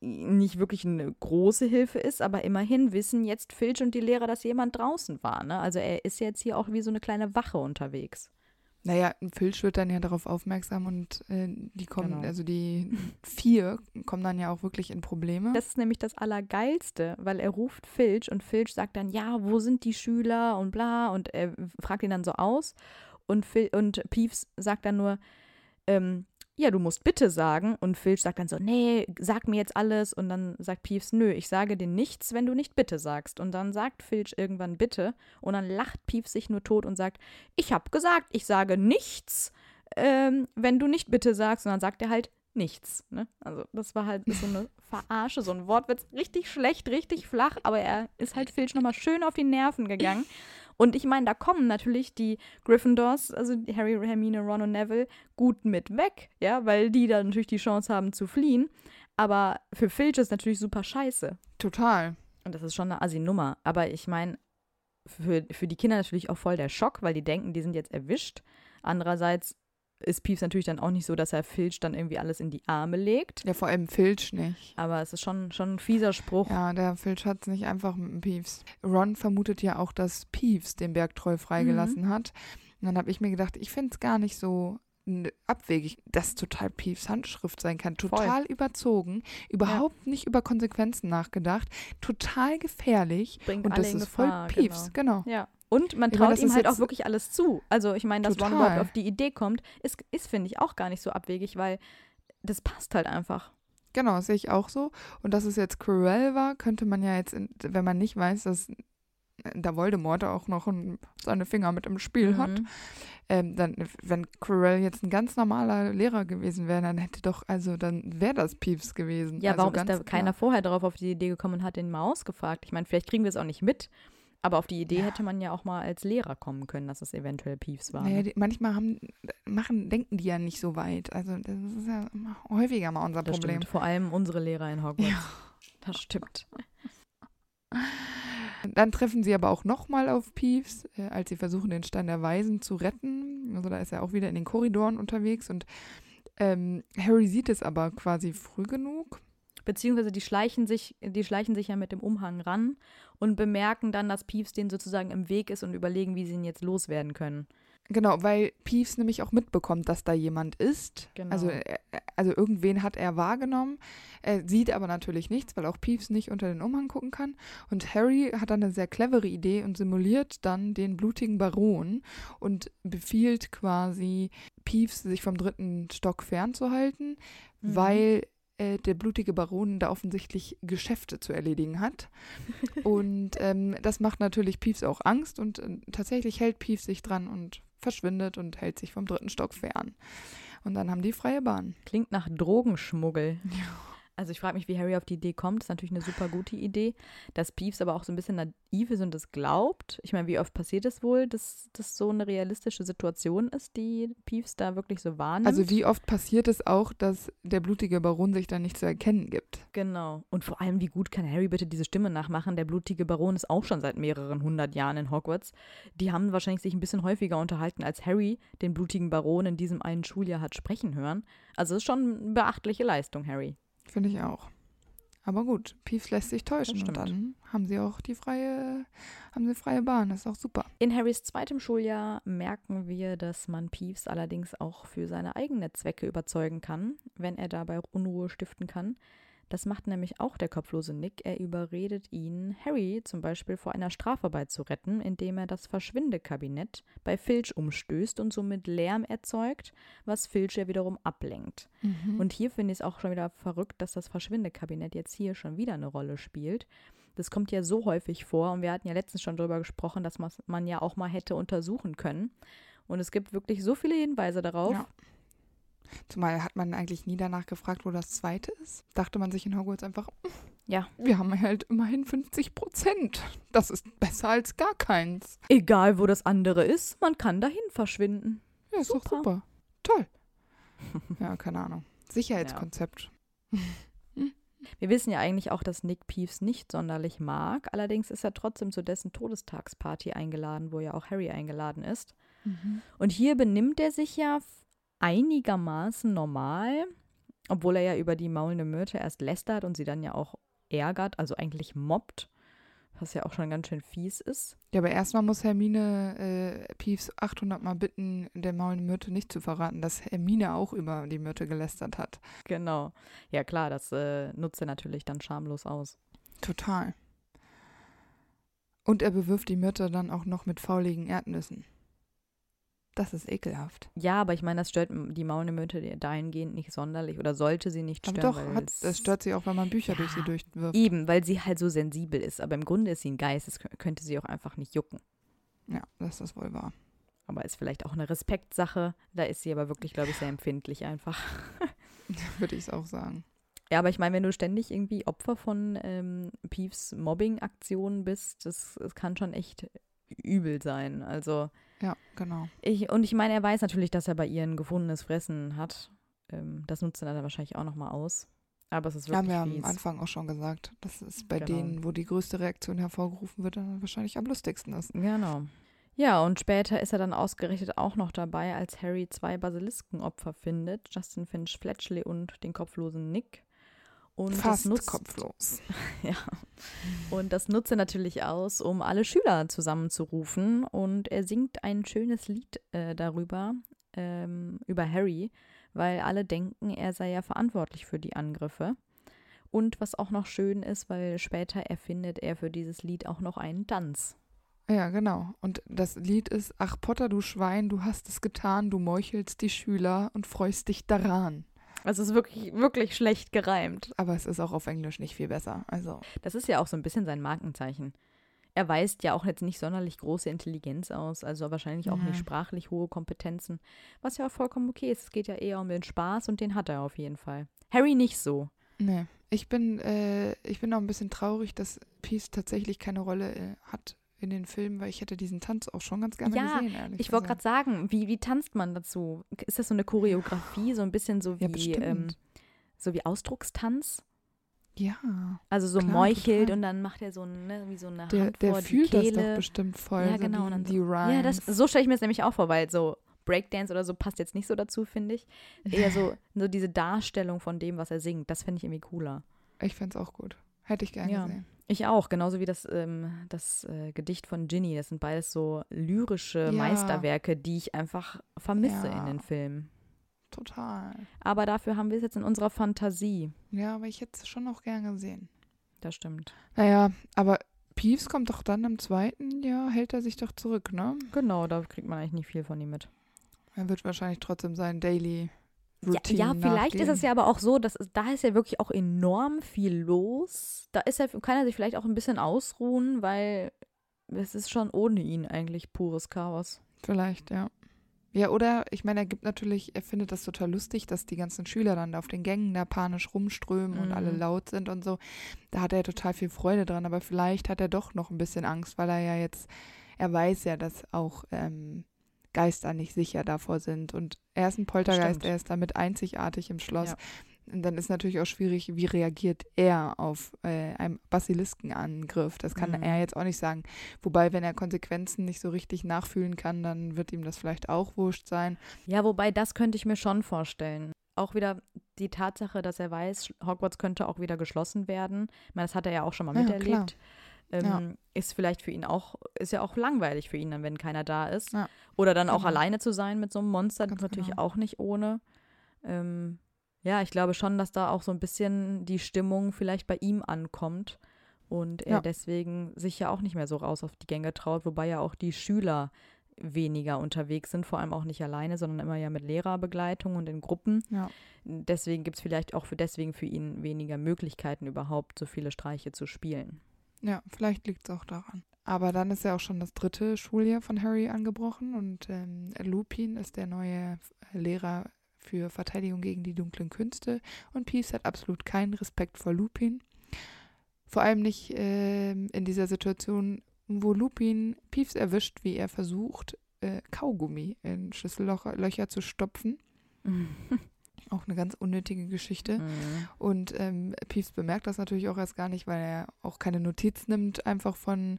nicht wirklich eine große Hilfe ist, aber immerhin wissen jetzt Filch und die Lehrer, dass jemand draußen war. Ne? Also er ist jetzt hier auch wie so eine kleine Wache unterwegs. Naja, ein Filch wird dann ja darauf aufmerksam und äh, die kommen, Genau. also die vier kommen dann ja auch wirklich in Probleme. Das ist nämlich das Allergeilste, weil er ruft Filch und Filch sagt dann, ja, wo sind die Schüler und bla und er fragt ihn dann so aus und, Phil, und Peeves sagt dann nur, ähm, ja, du musst bitte sagen. Und Filch sagt dann so, nee, sag mir jetzt alles. Und dann sagt Peeves, nö, ich sage dir nichts, wenn du nicht bitte sagst. Und dann sagt Filch irgendwann bitte. Und dann lacht Peeves sich nur tot und sagt, ich hab gesagt, ich sage nichts, ähm, wenn du nicht bitte sagst. Und dann sagt er halt nichts. Ne? Also das war halt so eine Verarsche, so ein Wortwitz, richtig schlecht, richtig flach, aber er ist halt Filch nochmal schön auf die Nerven gegangen. Und ich meine, da kommen natürlich die Gryffindors, also Harry, Hermine, Ron und Neville, gut mit weg, ja, weil die dann natürlich die Chance haben zu fliehen. Aber für Filch ist natürlich super scheiße. Total. Und das ist schon eine Assi-Nummer. Aber ich meine, für, für die Kinder natürlich auch voll der Schock, weil die denken, die sind jetzt erwischt. Andererseits ist Peeves natürlich dann auch nicht so, dass er Filch dann irgendwie alles in die Arme legt. Ja, vor allem Filch nicht. Aber es ist schon, schon ein fieser Spruch. Ja, der Filch hat es nicht einfach mit dem Peeves. Ron vermutet ja auch, dass Peeves den Bergtreu freigelassen Mhm. hat. Und dann habe ich mir gedacht, ich finde es gar nicht so abwegig, dass total Peeves Handschrift sein kann. Total überzogen, überhaupt nicht über Konsequenzen nachgedacht, total gefährlich. Bringt Und das ist voll Gefahr, Peeves, genau. Ja. Und man meine, traut das ihm halt auch wirklich alles zu. Also ich meine, dass Ron überhaupt auf die Idee kommt, ist, ist finde ich, auch gar nicht so abwegig, weil das passt halt einfach. Genau, sehe ich auch so. Und dass es jetzt Cruel war, könnte man ja jetzt, wenn man nicht weiß, dass da Voldemort auch noch ein, seine Finger mit im Spiel hat, Mhm. ähm, dann, wenn Quirrell jetzt ein ganz normaler Lehrer gewesen wäre, dann hätte doch, also dann wäre das Peeves gewesen. Ja, also warum ist da klar. keiner vorher darauf auf die Idee gekommen und hat den mal ausgefragt? Ich meine, vielleicht kriegen wir es auch nicht mit, aber auf die Idee Ja. hätte man ja auch mal als Lehrer kommen können, dass es eventuell Peeves war. Naja, ne? die, manchmal haben, machen, denken die ja nicht so weit. Also das ist ja häufiger mal unser das Problem. stimmt. Vor allem unsere Lehrer in Hogwarts. Ja. Das stimmt. Dann treffen sie aber auch nochmal auf Peeves, äh, als sie versuchen, den Stein der Weisen zu retten. Also da ist er auch wieder in den Korridoren unterwegs und ähm, Harry sieht es aber quasi früh genug. Beziehungsweise die schleichen sich, die schleichen sich ja mit dem Umhang ran und bemerken dann, dass Peeves denen sozusagen im Weg ist und überlegen, wie sie ihn jetzt loswerden können. Genau, weil Peeves nämlich auch mitbekommt, dass da jemand ist. Genau. Also, äh, also irgendwen hat er wahrgenommen. Er sieht aber natürlich nichts, weil auch Peeves nicht unter den Umhang gucken kann. Und Harry hat dann eine sehr clevere Idee und simuliert dann den blutigen Baron und befiehlt quasi Peeves, sich vom dritten Stock fernzuhalten, Mhm. weil äh, der blutige Baron da offensichtlich Geschäfte zu erledigen hat. [LAUGHS] Und ähm, das macht natürlich Peeves auch Angst und äh, tatsächlich hält Peeves sich dran und verschwindet und hält sich vom dritten Stock fern. Und dann haben die freie Bahn. Klingt nach Drogenschmuggel. [LAUGHS] Also ich frage mich, wie Harry auf die Idee kommt. Das ist natürlich eine super gute Idee. Dass Peeves aber auch so ein bisschen naiv ist und das glaubt. Ich meine, wie oft passiert es wohl, dass das so eine realistische Situation ist, die Peeves da wirklich so wahrnimmt? Also wie oft passiert es auch, dass der blutige Baron sich dann nicht zu erkennen gibt? Genau. Und vor allem, wie gut kann Harry bitte diese Stimme nachmachen? Der blutige Baron ist auch schon seit mehreren hundert Jahren in Hogwarts. Die haben wahrscheinlich sich ein bisschen häufiger unterhalten, als Harry den blutigen Baron in diesem einen Schuljahr hat sprechen hören. Also es ist schon eine beachtliche Leistung, Harry. Finde ich auch. Aber gut, Peeves lässt sich täuschen und dann haben sie auch die freie, haben sie freie Bahn. Das ist auch super. In Harrys zweitem Schuljahr merken wir, dass man Peeves allerdings auch für seine eigenen Zwecke überzeugen kann, wenn er dabei Unruhe stiften kann. Das macht nämlich auch der kopflose Nick. Er überredet ihn, Harry zum Beispiel vor einer Strafarbeit zu retten, indem er das Verschwindekabinett bei Filch umstößt und somit Lärm erzeugt, was Filch ja wiederum ablenkt. Und hier finde ich es auch schon wieder verrückt, dass das Verschwindekabinett jetzt hier schon wieder eine Rolle spielt. Das kommt ja so häufig vor und wir hatten ja letztens schon darüber gesprochen, dass man ja auch mal hätte untersuchen können. Und es gibt wirklich so viele Hinweise darauf. Ja. Zumal hat man eigentlich nie danach gefragt, wo das zweite ist. Dachte man sich in Hogwarts einfach, [LAUGHS] Ja. wir haben halt immerhin 50 Prozent. Das ist besser als gar keins. Egal, wo das andere ist, man kann dahin verschwinden. Ja, ist doch Super. super. Toll. [LAUGHS] ja, keine Ahnung. Sicherheitskonzept. Wir wissen ja eigentlich auch, dass Nick Peeves nicht sonderlich mag. Allerdings ist er trotzdem zu dessen Todestagsparty eingeladen, wo ja auch Harry eingeladen ist. Und hier benimmt er sich ja einigermaßen normal, obwohl er ja über die maulende Myrte erst lästert und sie dann ja auch ärgert, also eigentlich mobbt, was ja auch schon ganz schön fies ist. Ja, aber erstmal muss Hermine äh, Peeves 800 Mal bitten, der maulenden Myrte nicht zu verraten, dass Hermine auch über die Myrte gelästert hat. Genau. Ja klar, das äh, nutzt er natürlich dann schamlos aus. Total. Und er bewirft die Myrte dann auch noch mit fauligen Erdnüssen. Das ist ekelhaft. Ja, aber ich meine, das stört die maulende Myrte dahingehend nicht sonderlich oder sollte sie nicht Aber stören. doch, weil hat, es- das stört sie auch, wenn man Bücher Ja, durch sie durchwirft. Eben, weil sie halt so sensibel ist. Aber im Grunde ist sie ein Geist. Kö- könnte sie auch einfach nicht jucken. Ja, das ist wohl wahr. Aber ist vielleicht auch eine Respektsache. Da ist sie aber wirklich, glaube ich, sehr empfindlich einfach. [LAUGHS] Würde ich es auch sagen. Ja, aber ich meine, wenn du ständig irgendwie Opfer von ähm, Peeves Mobbing-Aktionen bist, das, das kann schon echt übel sein. Also Ja, genau. ich, und ich meine, er weiß natürlich, dass er bei ihr ein gefundenes Fressen hat. Ähm, das nutzt er dann wahrscheinlich auch nochmal aus. Aber es ist Haben wirklich wir am. Anfang auch schon gesagt, dass es bei Genau. denen, wo die größte Reaktion hervorgerufen wird, dann wahrscheinlich am lustigsten ist. Genau. Ja, und später ist er dann ausgerechnet auch noch dabei, als Harry zwei Basiliskenopfer findet, Justin Finch Fletchley und den kopflosen Nick. Und das Fast nutzt, kopflos. [LAUGHS] Ja. Und das nutzt er natürlich aus, um alle Schüler zusammenzurufen. Und er singt ein schönes Lied äh, darüber, ähm, über Harry, weil alle denken, er sei ja verantwortlich für die Angriffe. Und was auch noch schön ist, weil später erfindet er für dieses Lied auch noch einen Tanz. Ja, genau. Und das Lied ist, ach Potter, du Schwein, du hast es getan, du meuchelst die Schüler und freust dich daran. Also es ist wirklich, wirklich schlecht gereimt. Aber es ist auch auf Englisch nicht viel besser. Also, Das ist ja auch so ein bisschen sein Markenzeichen. Er weist ja auch jetzt nicht sonderlich große Intelligenz aus, also wahrscheinlich auch nicht Nee. sprachlich hohe Kompetenzen, was ja auch vollkommen okay ist. Es geht ja eher um den Spaß und den hat er auf jeden Fall. Harry nicht so. nee. Ich bin, äh, ich bin auch ein bisschen traurig, dass Peace tatsächlich keine Rolle äh, hat in den Filmen, weil ich hätte diesen Tanz auch schon ganz gerne Ja, gesehen, ehrlich Ich wollte gerade sagen, wie, wie tanzt man dazu? Ist das so eine Choreografie, so ein bisschen so Ja, wie, bestimmt. ähm, so wie Ausdruckstanz? Ja, Also so Klar, meuchelt total. und dann macht er so ne, wie so eine der, Hand der vor fühlt die das Kehle. doch bestimmt voll. Ja, so genau. Die, und dann die Rhymes. Ja, das, so stelle ich mir das nämlich auch vor, weil so Breakdance oder so passt jetzt nicht so dazu, finde ich. Eher so, so diese Darstellung von dem, was er singt, das finde ich irgendwie cooler. Ich fände es auch gut. Hätte ich gerne Ja. gesehen. Ich auch, genauso wie das, ähm, das äh, Gedicht von Ginny. Das sind beides so lyrische Ja. Meisterwerke, die ich einfach vermisse Ja. in den Filmen. Total. Aber dafür haben wir es jetzt in unserer Fantasie. Ja, aber ich hätte es schon noch gern gesehen. Das stimmt. Naja, aber Peeves kommt doch dann im zweiten Jahr, hält er sich doch zurück, ne? Genau, da kriegt man eigentlich nicht viel von ihm mit. Er wird wahrscheinlich trotzdem sein Daily Routine ja, vielleicht ist nachgehen. es ja aber auch so, dass da ist ja wirklich auch enorm viel los. Da ist er, kann er sich vielleicht auch ein bisschen ausruhen, weil es ist schon ohne ihn eigentlich pures Chaos. Vielleicht, ja. Ja, oder ich meine, er gibt natürlich, er findet das total lustig, dass die ganzen Schüler dann da auf den Gängen da panisch rumströmen und Mhm. alle laut sind und so. Da hat er total viel Freude dran, aber vielleicht hat er doch noch ein bisschen Angst, weil er ja jetzt, er weiß ja, dass auch ähm, Geister nicht sicher davor sind. Und er ist ein Poltergeist, Stimmt. er ist damit einzigartig im Schloss. Ja. Und dann ist natürlich auch schwierig, wie reagiert er auf äh, einen Basiliskenangriff. Das kann Mhm. er jetzt auch nicht sagen. Wobei, wenn er Konsequenzen nicht so richtig nachfühlen kann, dann wird ihm das vielleicht auch wurscht sein. Ja, wobei das könnte ich mir schon vorstellen. Auch wieder die Tatsache, dass er weiß, Hogwarts könnte auch wieder geschlossen werden. Ich meine, das hat er ja auch schon mal Ja, miterlebt. Ähm, Ja. Ist vielleicht für ihn auch, ist ja auch langweilig für ihn, dann, wenn keiner da ist. Ja. Oder dann auch Genau. alleine zu sein mit so einem Monster, das ist natürlich genau. auch nicht ohne. Ähm, ja, ich glaube schon, dass da auch so ein bisschen die Stimmung vielleicht bei ihm ankommt und er Ja. deswegen sich ja auch nicht mehr so raus auf die Gänge traut, wobei ja auch die Schüler weniger unterwegs sind, vor allem auch nicht alleine, sondern immer ja mit Lehrerbegleitung und in Gruppen. Ja. Deswegen gibt es vielleicht auch für deswegen für ihn weniger Möglichkeiten überhaupt, so viele Streiche zu spielen. Ja, vielleicht liegt es auch daran. Aber dann ist ja auch schon das dritte Schuljahr von Harry angebrochen und ähm, Lupin ist der neue Lehrer für Verteidigung gegen die dunklen Künste und Peeves hat absolut keinen Respekt vor Lupin. Vor allem nicht äh, in dieser Situation, wo Lupin Peeves erwischt, wie er versucht, äh, Kaugummi in Schlüssellöcher zu stopfen. [LAUGHS] Auch eine ganz unnötige Geschichte. Mhm. Und ähm, Peeves bemerkt das natürlich auch erst gar nicht, weil er auch keine Notiz nimmt, einfach von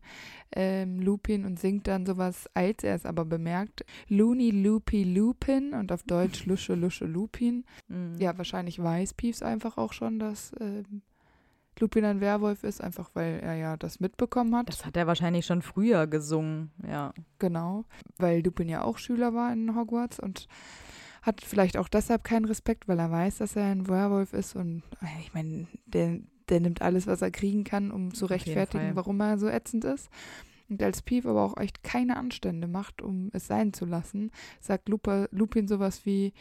ähm, Lupin und singt dann sowas, als er es aber bemerkt. Looney Loopy Lupin und auf Deutsch [LAUGHS] Lusche Lusche Lupin. Mhm. Ja, wahrscheinlich weiß Peeves einfach auch schon, dass ähm, Lupin ein Werwolf ist, einfach weil er ja das mitbekommen hat. Das hat er wahrscheinlich schon früher gesungen, ja. Genau, weil Lupin ja auch Schüler war in Hogwarts und hat vielleicht auch deshalb keinen Respekt, weil er weiß, dass er ein Werwolf ist und äh, ich meine, der, der nimmt alles, was er kriegen kann, um zu rechtfertigen, warum er so ätzend ist. Und als Pief aber auch echt keine Anstände macht, um es sein zu lassen, sagt Lupa, Lupin sowas wie,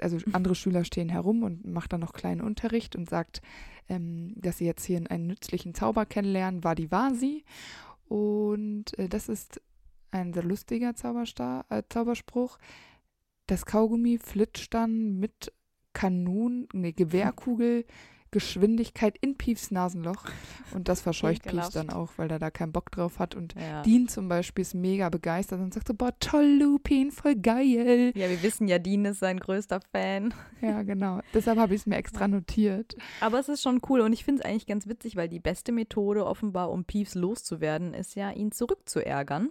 also [LAUGHS] andere Schüler stehen herum und macht dann noch kleinen Unterricht und sagt, ähm, dass sie jetzt hier einen nützlichen Zauber kennenlernen, Vadivasi. Und äh, das ist ein sehr lustiger Zauberstar, äh, Zauberspruch. Das Kaugummi flitscht dann mit Kanon, ne, Gewehrkugel, Geschwindigkeit in Piefs Nasenloch. Und das verscheucht Piefs Ekelhaft. dann auch, weil er da keinen Bock drauf hat. Und ja. Dean zum Beispiel ist mega begeistert und sagt so, boah, toll, Lupin, voll geil. Ja, wir wissen ja, Dean ist sein größter Fan. Ja, genau. Deshalb habe ich es mir extra notiert. Aber es ist schon cool und ich finde es eigentlich ganz witzig, weil die beste Methode offenbar, um Peeves loszuwerden, ist ja, ihn zurückzuärgern.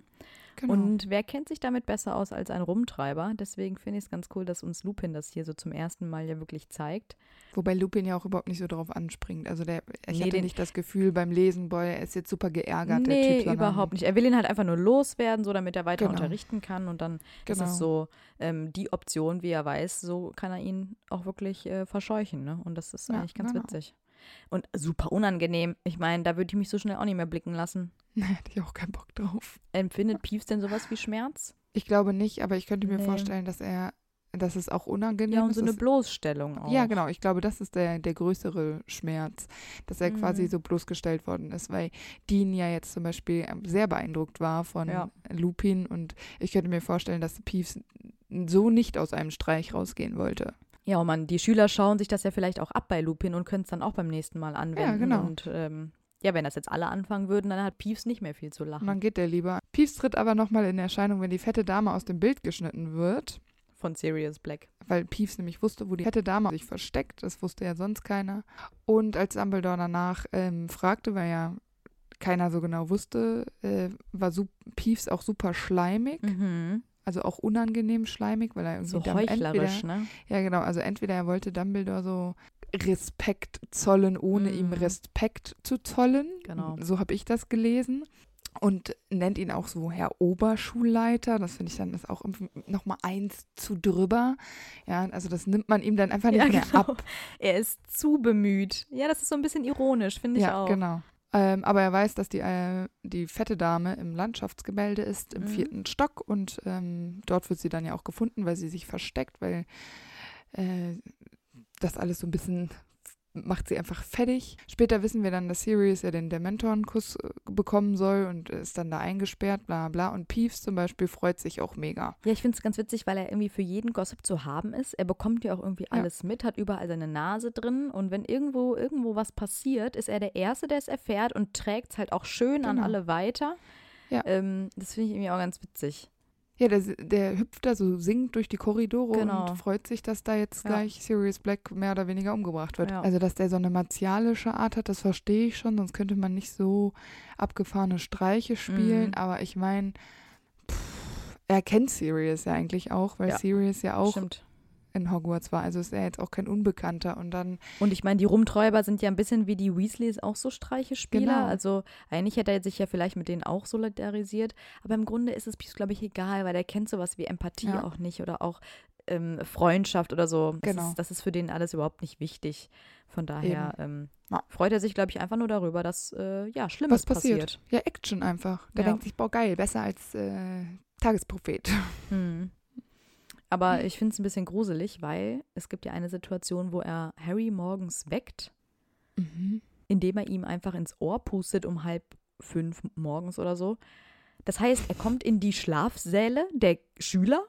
Genau. Und wer kennt sich damit besser aus als ein Rumtreiber? Deswegen finde ich es ganz cool, dass uns Lupin das hier so zum ersten Mal ja wirklich zeigt. Wobei Lupin ja auch überhaupt nicht so drauf anspringt. Also der, ich Nee, hatte nicht das Gefühl beim Lesen, boah, er ist jetzt super geärgert, der nee, Typ. sondern- überhaupt nicht. Er will ihn halt einfach nur loswerden, so damit er weiter Genau. unterrichten kann. Und dann Genau. ist es so ähm, die Option, wie er weiß, so kann er ihn auch wirklich äh, verscheuchen. Ne? Und das ist Ja, eigentlich ganz genau. witzig. Und super unangenehm. Ich meine, da würde ich mich so schnell auch nicht mehr blicken lassen. [LAUGHS] Nee, hätte ich auch keinen Bock drauf. Empfindet Peeves denn sowas wie Schmerz? Ich glaube nicht, aber ich könnte mir Nee. vorstellen, dass er, dass es auch unangenehm Ja, und ist. so eine Bloßstellung auch. Ja, genau. Ich glaube, das ist der, der größere Schmerz, dass er quasi Mhm. so bloßgestellt worden ist, weil Dean ja jetzt zum Beispiel ähm, sehr beeindruckt war von Ja. Lupin und ich könnte mir vorstellen, dass Peeves so nicht aus einem Streich rausgehen wollte. Ja, und man, die Schüler schauen sich das ja vielleicht auch ab bei Lupin und können es dann auch beim nächsten Mal anwenden. genau. Und ähm, ja, wenn das jetzt alle anfangen würden, dann hat Peeves nicht mehr viel zu Und lachen. dann geht der lieber. Peeves tritt aber nochmal in Erscheinung, wenn die fette Dame aus dem Bild geschnitten wird. Von Sirius Black. weil Peeves nämlich wusste, wo die fette Dame sich versteckt. Das wusste ja sonst keiner. Und als Dumbledore danach ähm, fragte, weil ja keiner so genau wusste, äh, war Peeves auch super schleimig, Mhm. Also auch unangenehm schleimig, weil er irgendwie So heuchlerisch, entweder, ne? ja genau, also entweder er wollte Dumbledore so Respekt zollen, ohne ihm Mhm. Respekt zu zollen. Genau. So habe ich das gelesen. Und nennt ihn auch so Herr Oberschulleiter. Das finde ich dann ist auch nochmal eins zu drüber. Ja, also das nimmt man ihm dann einfach nicht Ja, mehr genau. ab. Er ist zu bemüht. Ja, das ist so ein bisschen ironisch, finde ich ja, auch. genau. Ähm, aber er weiß, dass die, äh, die fette Dame im Landschaftsgemälde ist, im Mhm. vierten Stock. Und ähm, dort wird sie dann ja auch gefunden, weil sie sich versteckt, weil äh, das alles so ein bisschen macht sie einfach fertig. Später wissen wir dann, dass Sirius ja den Dementorenkuss äh, bekommen soll und ist dann da eingesperrt, bla bla. Und Peeves zum Beispiel freut sich auch mega. Ja, ich finde es ganz witzig, weil er irgendwie für jeden Gossip zu haben ist. Er bekommt ja auch irgendwie Ja. alles mit, hat überall seine Nase drin und wenn irgendwo irgendwo was passiert, ist er der Erste, der es erfährt und trägt es halt auch schön an Genau. alle weiter. Ja. Ähm, das finde ich irgendwie auch ganz witzig. Ja, der, der hüpft da so singend durch die Korridore Genau. und freut sich, dass da jetzt Ja. gleich Sirius Black mehr oder weniger umgebracht wird. Ja. Also, dass der so eine martialische Art hat, das verstehe ich schon, sonst könnte man nicht so abgefahrene Streiche spielen. Mhm. Aber ich meine, er kennt Sirius ja eigentlich auch, weil Ja. Sirius ja auch Stimmt. In Hogwarts war. Also ist er jetzt auch kein Unbekannter. Und dann, Und ich meine, die Rumträuber sind ja ein bisschen wie die Weasleys auch so Streichespieler. Genau. Also eigentlich hätte er sich ja vielleicht mit denen auch solidarisiert. Aber im Grunde ist es, glaube ich, egal, weil er kennt sowas wie Empathie Ja. auch nicht oder auch ähm, Freundschaft oder so. Das, Genau. ist, das ist für den alles überhaupt nicht wichtig. Von daher ähm, Ja. freut er sich, glaube ich, einfach nur darüber, dass äh, ja Schlimmes was passiert? Ja, Action einfach. Der Ja. denkt sich, boah, geil, besser als äh, Tagesprophet. Hm. Aber ich finde es ein bisschen gruselig, weil es gibt ja eine Situation, wo er Harry morgens weckt Mhm. indem er ihm einfach ins Ohr pustet um halb fünf morgens oder so. Das heißt, er kommt in die Schlafsäle der Schüler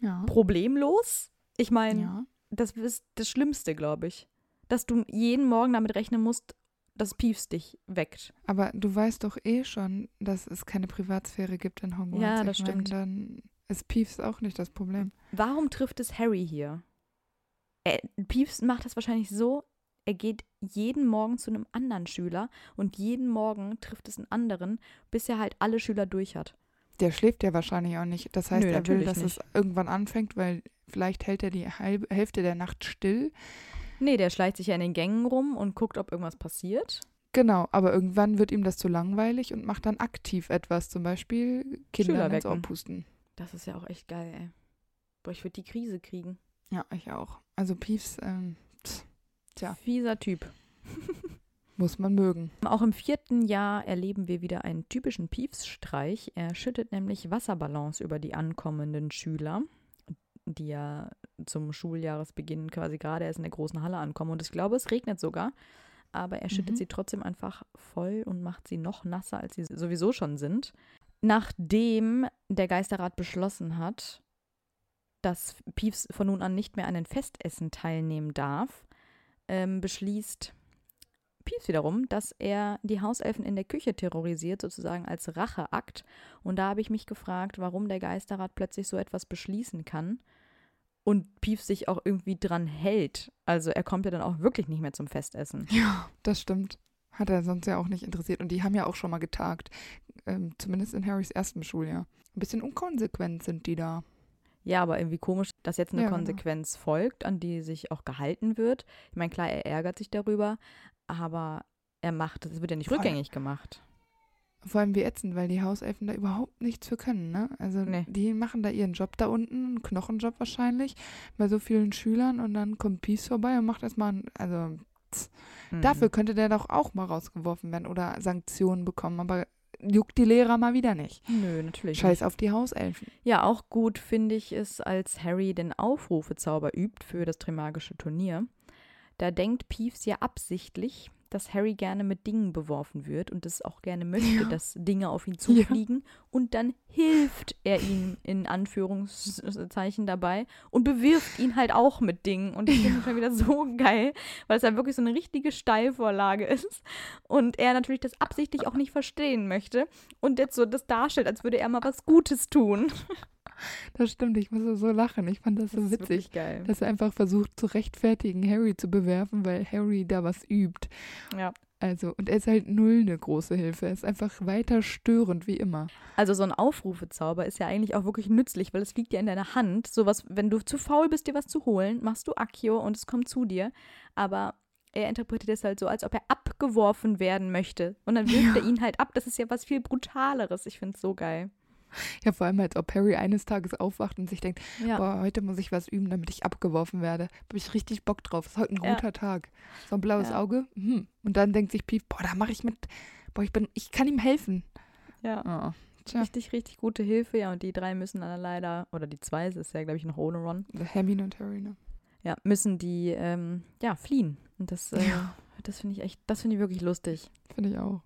Ja. problemlos, Ich meine, Ja. das ist das Schlimmste, glaube ich. Dass du jeden Morgen damit rechnen musst, dass Piefs dich weckt. Aber du weißt doch eh schon, dass es keine Privatsphäre gibt in Hogwarts. Ja, das ich mein, stimmt. Dann ist Peeves auch nicht das Problem. Warum trifft es Harry hier? Er, Peeves macht das wahrscheinlich so, er geht jeden Morgen zu einem anderen Schüler und jeden Morgen trifft es einen anderen, bis er halt alle Schüler durch hat. Der schläft ja wahrscheinlich auch nicht. Das heißt, Nö, er will, dass nicht. es irgendwann anfängt, weil vielleicht hält er die halbe Hälfte der Nacht still. Nee, der schleicht sich ja in den Gängen rum und guckt, ob irgendwas passiert. Genau, aber irgendwann wird ihm das zu langweilig und macht dann aktiv etwas, zum Beispiel Kindern ins Ohr pusten. Das ist ja auch echt geil, ey. Boah, ich würde die Krise kriegen. Ja, ich auch. Also Peeves ähm, Tja. Fieser Typ. [LAUGHS] muss man mögen. Auch im vierten Jahr erleben wir wieder einen typischen Piefs-Streich. Er schüttet nämlich Wasserballons über die ankommenden Schüler, die ja zum Schuljahresbeginn quasi gerade erst in der großen Halle ankommen. Und ich glaube, es regnet sogar. Aber er schüttet Mhm. sie trotzdem einfach voll und macht sie noch nasser, als sie sowieso schon sind. Nachdem der Geisterrat beschlossen hat, dass Piefs von nun an nicht mehr an den Festessen teilnehmen darf, ähm, beschließt Piefs wiederum, dass er die Hauselfen in der Küche terrorisiert, sozusagen als Racheakt. Und da habe ich mich gefragt, warum der Geisterrat plötzlich so etwas beschließen kann und Piefs sich auch irgendwie dran hält. Also er kommt ja dann auch wirklich nicht mehr zum Festessen. Ja, das stimmt. Hat er sonst ja auch nicht interessiert. Und die haben ja auch schon mal getagt. Ähm, zumindest in Harrys ersten Schuljahr. Ein bisschen unkonsequent sind die da. Ja, aber irgendwie komisch, dass jetzt eine Ja, genau. Konsequenz folgt, an die sich auch gehalten wird. Ich meine, klar, er ärgert sich darüber, aber er macht, es wird ja nicht Voll. rückgängig gemacht. Vor allem wie ätzend, weil die Hauselfen da überhaupt nichts für können, ne? Also Nee. die machen da ihren Job da unten, einen Knochenjob wahrscheinlich, bei so vielen Schülern und dann kommt Peace vorbei und macht erstmal, ein- also Mhm. dafür könnte der doch auch mal rausgeworfen werden oder Sanktionen bekommen, aber juckt die Lehrer mal wieder nicht. Nö, natürlich nicht. Scheiß auf die Hauselfen. Ja, auch gut finde ich es, als Harry den Aufrufezauber übt für das Trimagische Turnier. Da denkt Peeves ja absichtlich, dass Harry gerne mit Dingen beworfen wird und es auch gerne möchte, Ja. dass Dinge auf ihn zufliegen. Und dann hilft er ihm in Anführungszeichen dabei und bewirft ihn halt auch mit Dingen. Und ich finde es schon wieder so geil, weil es ja wirklich so eine richtige Steilvorlage ist. Und er natürlich das absichtlich auch nicht verstehen möchte und jetzt so das darstellt, als würde er mal was Gutes tun. Das stimmt, ich muss so lachen. Ich fand das so Das witzig. dass er einfach versucht zu rechtfertigen, Harry zu bewerfen, weil Harry da was übt. Ja. Also, und er ist halt null eine große Hilfe. Er ist einfach weiter störend, wie immer. Also so ein Aufrufezauber ist ja eigentlich auch wirklich nützlich, weil es liegt ja in deiner Hand. Sowas, wenn du zu faul bist, dir was zu holen, machst du Accio und es kommt zu dir. Aber er interpretiert es halt so, als ob er abgeworfen werden möchte. Und dann wirft er ihn halt ab. Das ist ja was viel Brutaleres. Ich finde es so geil. [LAUGHS] Ja, vor allem, als ob Harry eines Tages aufwacht und sich denkt, Ja. boah, heute muss ich was üben, damit ich abgeworfen werde. Habe ich richtig Bock drauf. Ist heute ein Ja. guter Tag. So ein blaues Ja. Auge. Hm. Und dann denkt sich Pief, boah, da mache ich mit. Boah, ich bin, ich kann ihm helfen. ja. Oh, tja, Richtig, richtig gute Hilfe. Ja, und die drei müssen dann leider, oder die zwei, es ist ja, glaube ich, noch ohne Ron, Hermine und Harry, ne? ja, müssen die, ähm, ja, fliehen. Und das, äh, Ja. das finde ich echt, das finde ich wirklich lustig. Finde ich auch.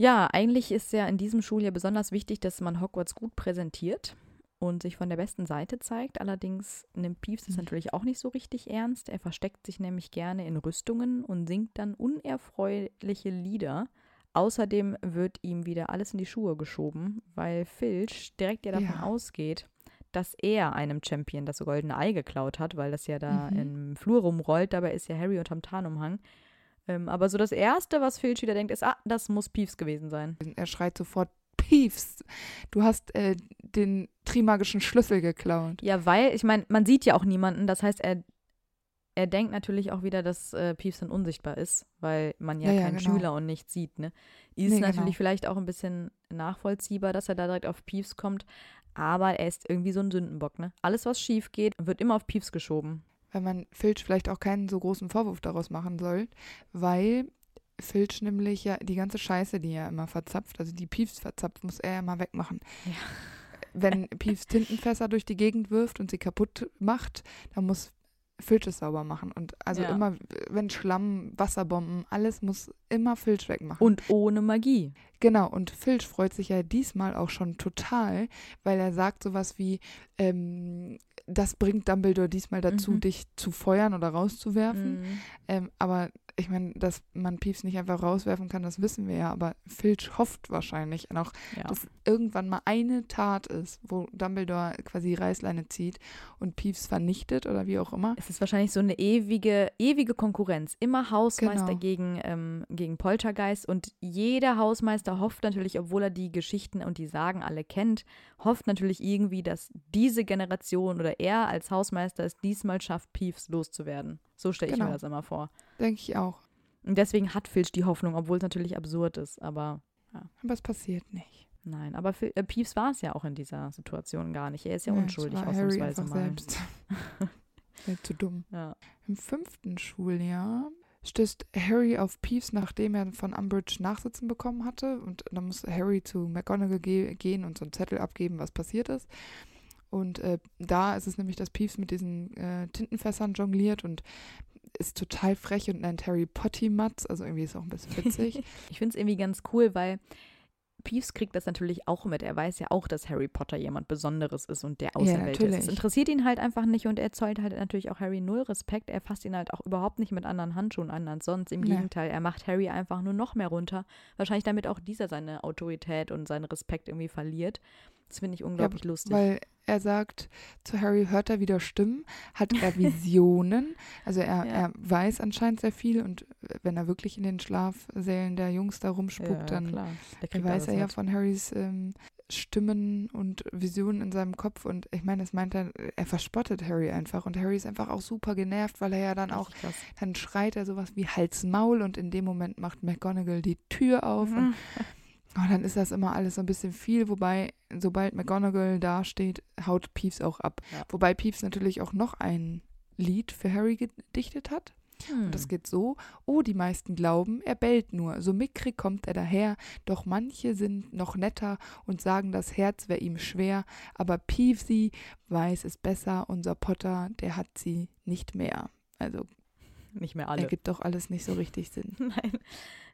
Ja, eigentlich ist ja in diesem Schuljahr besonders wichtig, dass man Hogwarts gut präsentiert und sich von der besten Seite zeigt. Allerdings nimmt Peeves das Mhm. natürlich auch nicht so richtig ernst. Er versteckt sich nämlich gerne in Rüstungen und singt dann unerfreuliche Lieder. Außerdem wird ihm wieder alles in die Schuhe geschoben, weil Filch direkt ja davon Ja. ausgeht, dass er einem Champion das goldene Ei geklaut hat, weil das ja da Mhm. im Flur rumrollt. Dabei ist ja Harry unterm Tarnumhang. Ähm, aber so das Erste, was Filch wieder denkt, ist, ah, das muss Peeves gewesen sein. Er schreit sofort, Peeves, du hast äh, den trimagischen Schlüssel geklaut. Ja, weil, ich meine, man sieht ja auch niemanden. Das heißt, er, er denkt natürlich auch wieder, dass äh, Peeves dann unsichtbar ist, weil man ja, Ja, ja, keinen genau. Schüler und nichts sieht. Ne? Ist Nee, natürlich genau. vielleicht auch ein bisschen nachvollziehbar, dass er da direkt auf Peeves kommt. Aber er ist irgendwie so ein Sündenbock. Ne? Alles, was schief geht, wird immer auf Peeves geschoben. Weil man Filch vielleicht auch keinen so großen Vorwurf daraus machen soll, weil Filch nämlich ja die ganze Scheiße, die er immer verzapft, also die Piefs verzapft, muss er ja mal wegmachen. Ja. Wenn Piefs Tintenfässer durch die Gegend wirft und sie kaputt macht, dann muss Filch es sauber machen. Und also Ja. immer, wenn Schlamm, Wasserbomben, alles muss immer Filch wegmachen. Und ohne Magie. Genau, und Filch freut sich ja diesmal auch schon total, weil er sagt sowas wie, ähm, das bringt Dumbledore diesmal dazu, Mhm. dich zu feuern oder rauszuwerfen. Mhm. Ähm, aber ich meine, dass man Pieps nicht einfach rauswerfen kann, das wissen wir ja. Aber Filch hofft wahrscheinlich noch, Ja. dass irgendwann mal eine Tat ist, wo Dumbledore quasi Reißleine zieht und Pieps vernichtet oder wie auch immer. Es ist wahrscheinlich so eine ewige, ewige Konkurrenz. Immer Hausmeister Genau. gegen, ähm, gegen Poltergeist und jeder Hausmeister hofft natürlich, obwohl er die Geschichten und die Sagen alle kennt, hofft natürlich irgendwie, dass diese Generation oder er als Hausmeister es diesmal schafft, Peeves loszuwerden. So stelle ich Genau. mir das immer vor. Denke ich auch. Und deswegen hat Filch die Hoffnung, obwohl es natürlich absurd ist. Aber Aber es passiert nicht. nein, aber Fil äh, Peeves war es ja auch in dieser Situation gar nicht. Er ist ja es unschuldig Harry ausnahmsweise einfach mal. selbst. [LAUGHS] Viel zu dumm. Ja. Im fünften Schuljahr stößt Harry auf Peeves, nachdem er von Umbridge Nachsitzen bekommen hatte. Und dann muss Harry zu McGonagall ge gehen und so einen Zettel abgeben, was passiert ist. Und äh, da ist es nämlich, dass Peeves mit diesen äh, Tintenfässern jongliert und ist total frech und nennt Harry Pottymatz. Also irgendwie ist auch ein bisschen witzig. [LAUGHS] Ich finde es irgendwie ganz cool, weil Peeves kriegt das natürlich auch mit. Er weiß ja auch, dass Harry Potter jemand Besonderes ist und der Auserwählte ist. Es natürlich. interessiert ihn halt einfach nicht und er zollt halt natürlich auch Harry null Respekt. Er fasst ihn halt auch überhaupt nicht mit anderen Handschuhen an als sonst. Im Nee. Gegenteil, er macht Harry einfach nur noch mehr runter. Wahrscheinlich damit auch dieser seine Autorität und seinen Respekt irgendwie verliert. Das finde ich unglaublich lustig. Weil er sagt, zu Harry hört er wieder Stimmen, hat er [LAUGHS] Visionen. also er, Ja. er weiß anscheinend sehr viel und wenn er wirklich in den Schlafsälen der Jungs da rumspuckt, ja, dann weiß er ja mit. von Harrys ähm, Stimmen und Visionen in seinem Kopf. Und ich meine, das meint er, er verspottet Harry einfach. Und Harry ist einfach auch super genervt, weil er ja dann auch, dann schreit er sowas wie Hals-Maul und in dem Moment macht McGonagall die Tür auf. Und [LAUGHS] Mhm. Oh, dann ist das immer alles so ein bisschen viel, wobei, sobald McGonagall dasteht, haut Peeves auch ab. Ja. Wobei Peeves natürlich auch noch ein Lied für Harry gedichtet hat. Hm. Und das geht so: Oh, die meisten glauben, er bellt nur. So mickrig kommt er daher. Doch manche sind noch netter und sagen, das Herz wäre ihm schwer. Aber Peevesy weiß es besser. Unser Potter, der hat sie nicht mehr. Also, Nicht mehr alle. ergibt doch alles nicht so richtig Sinn. [LAUGHS] Nein.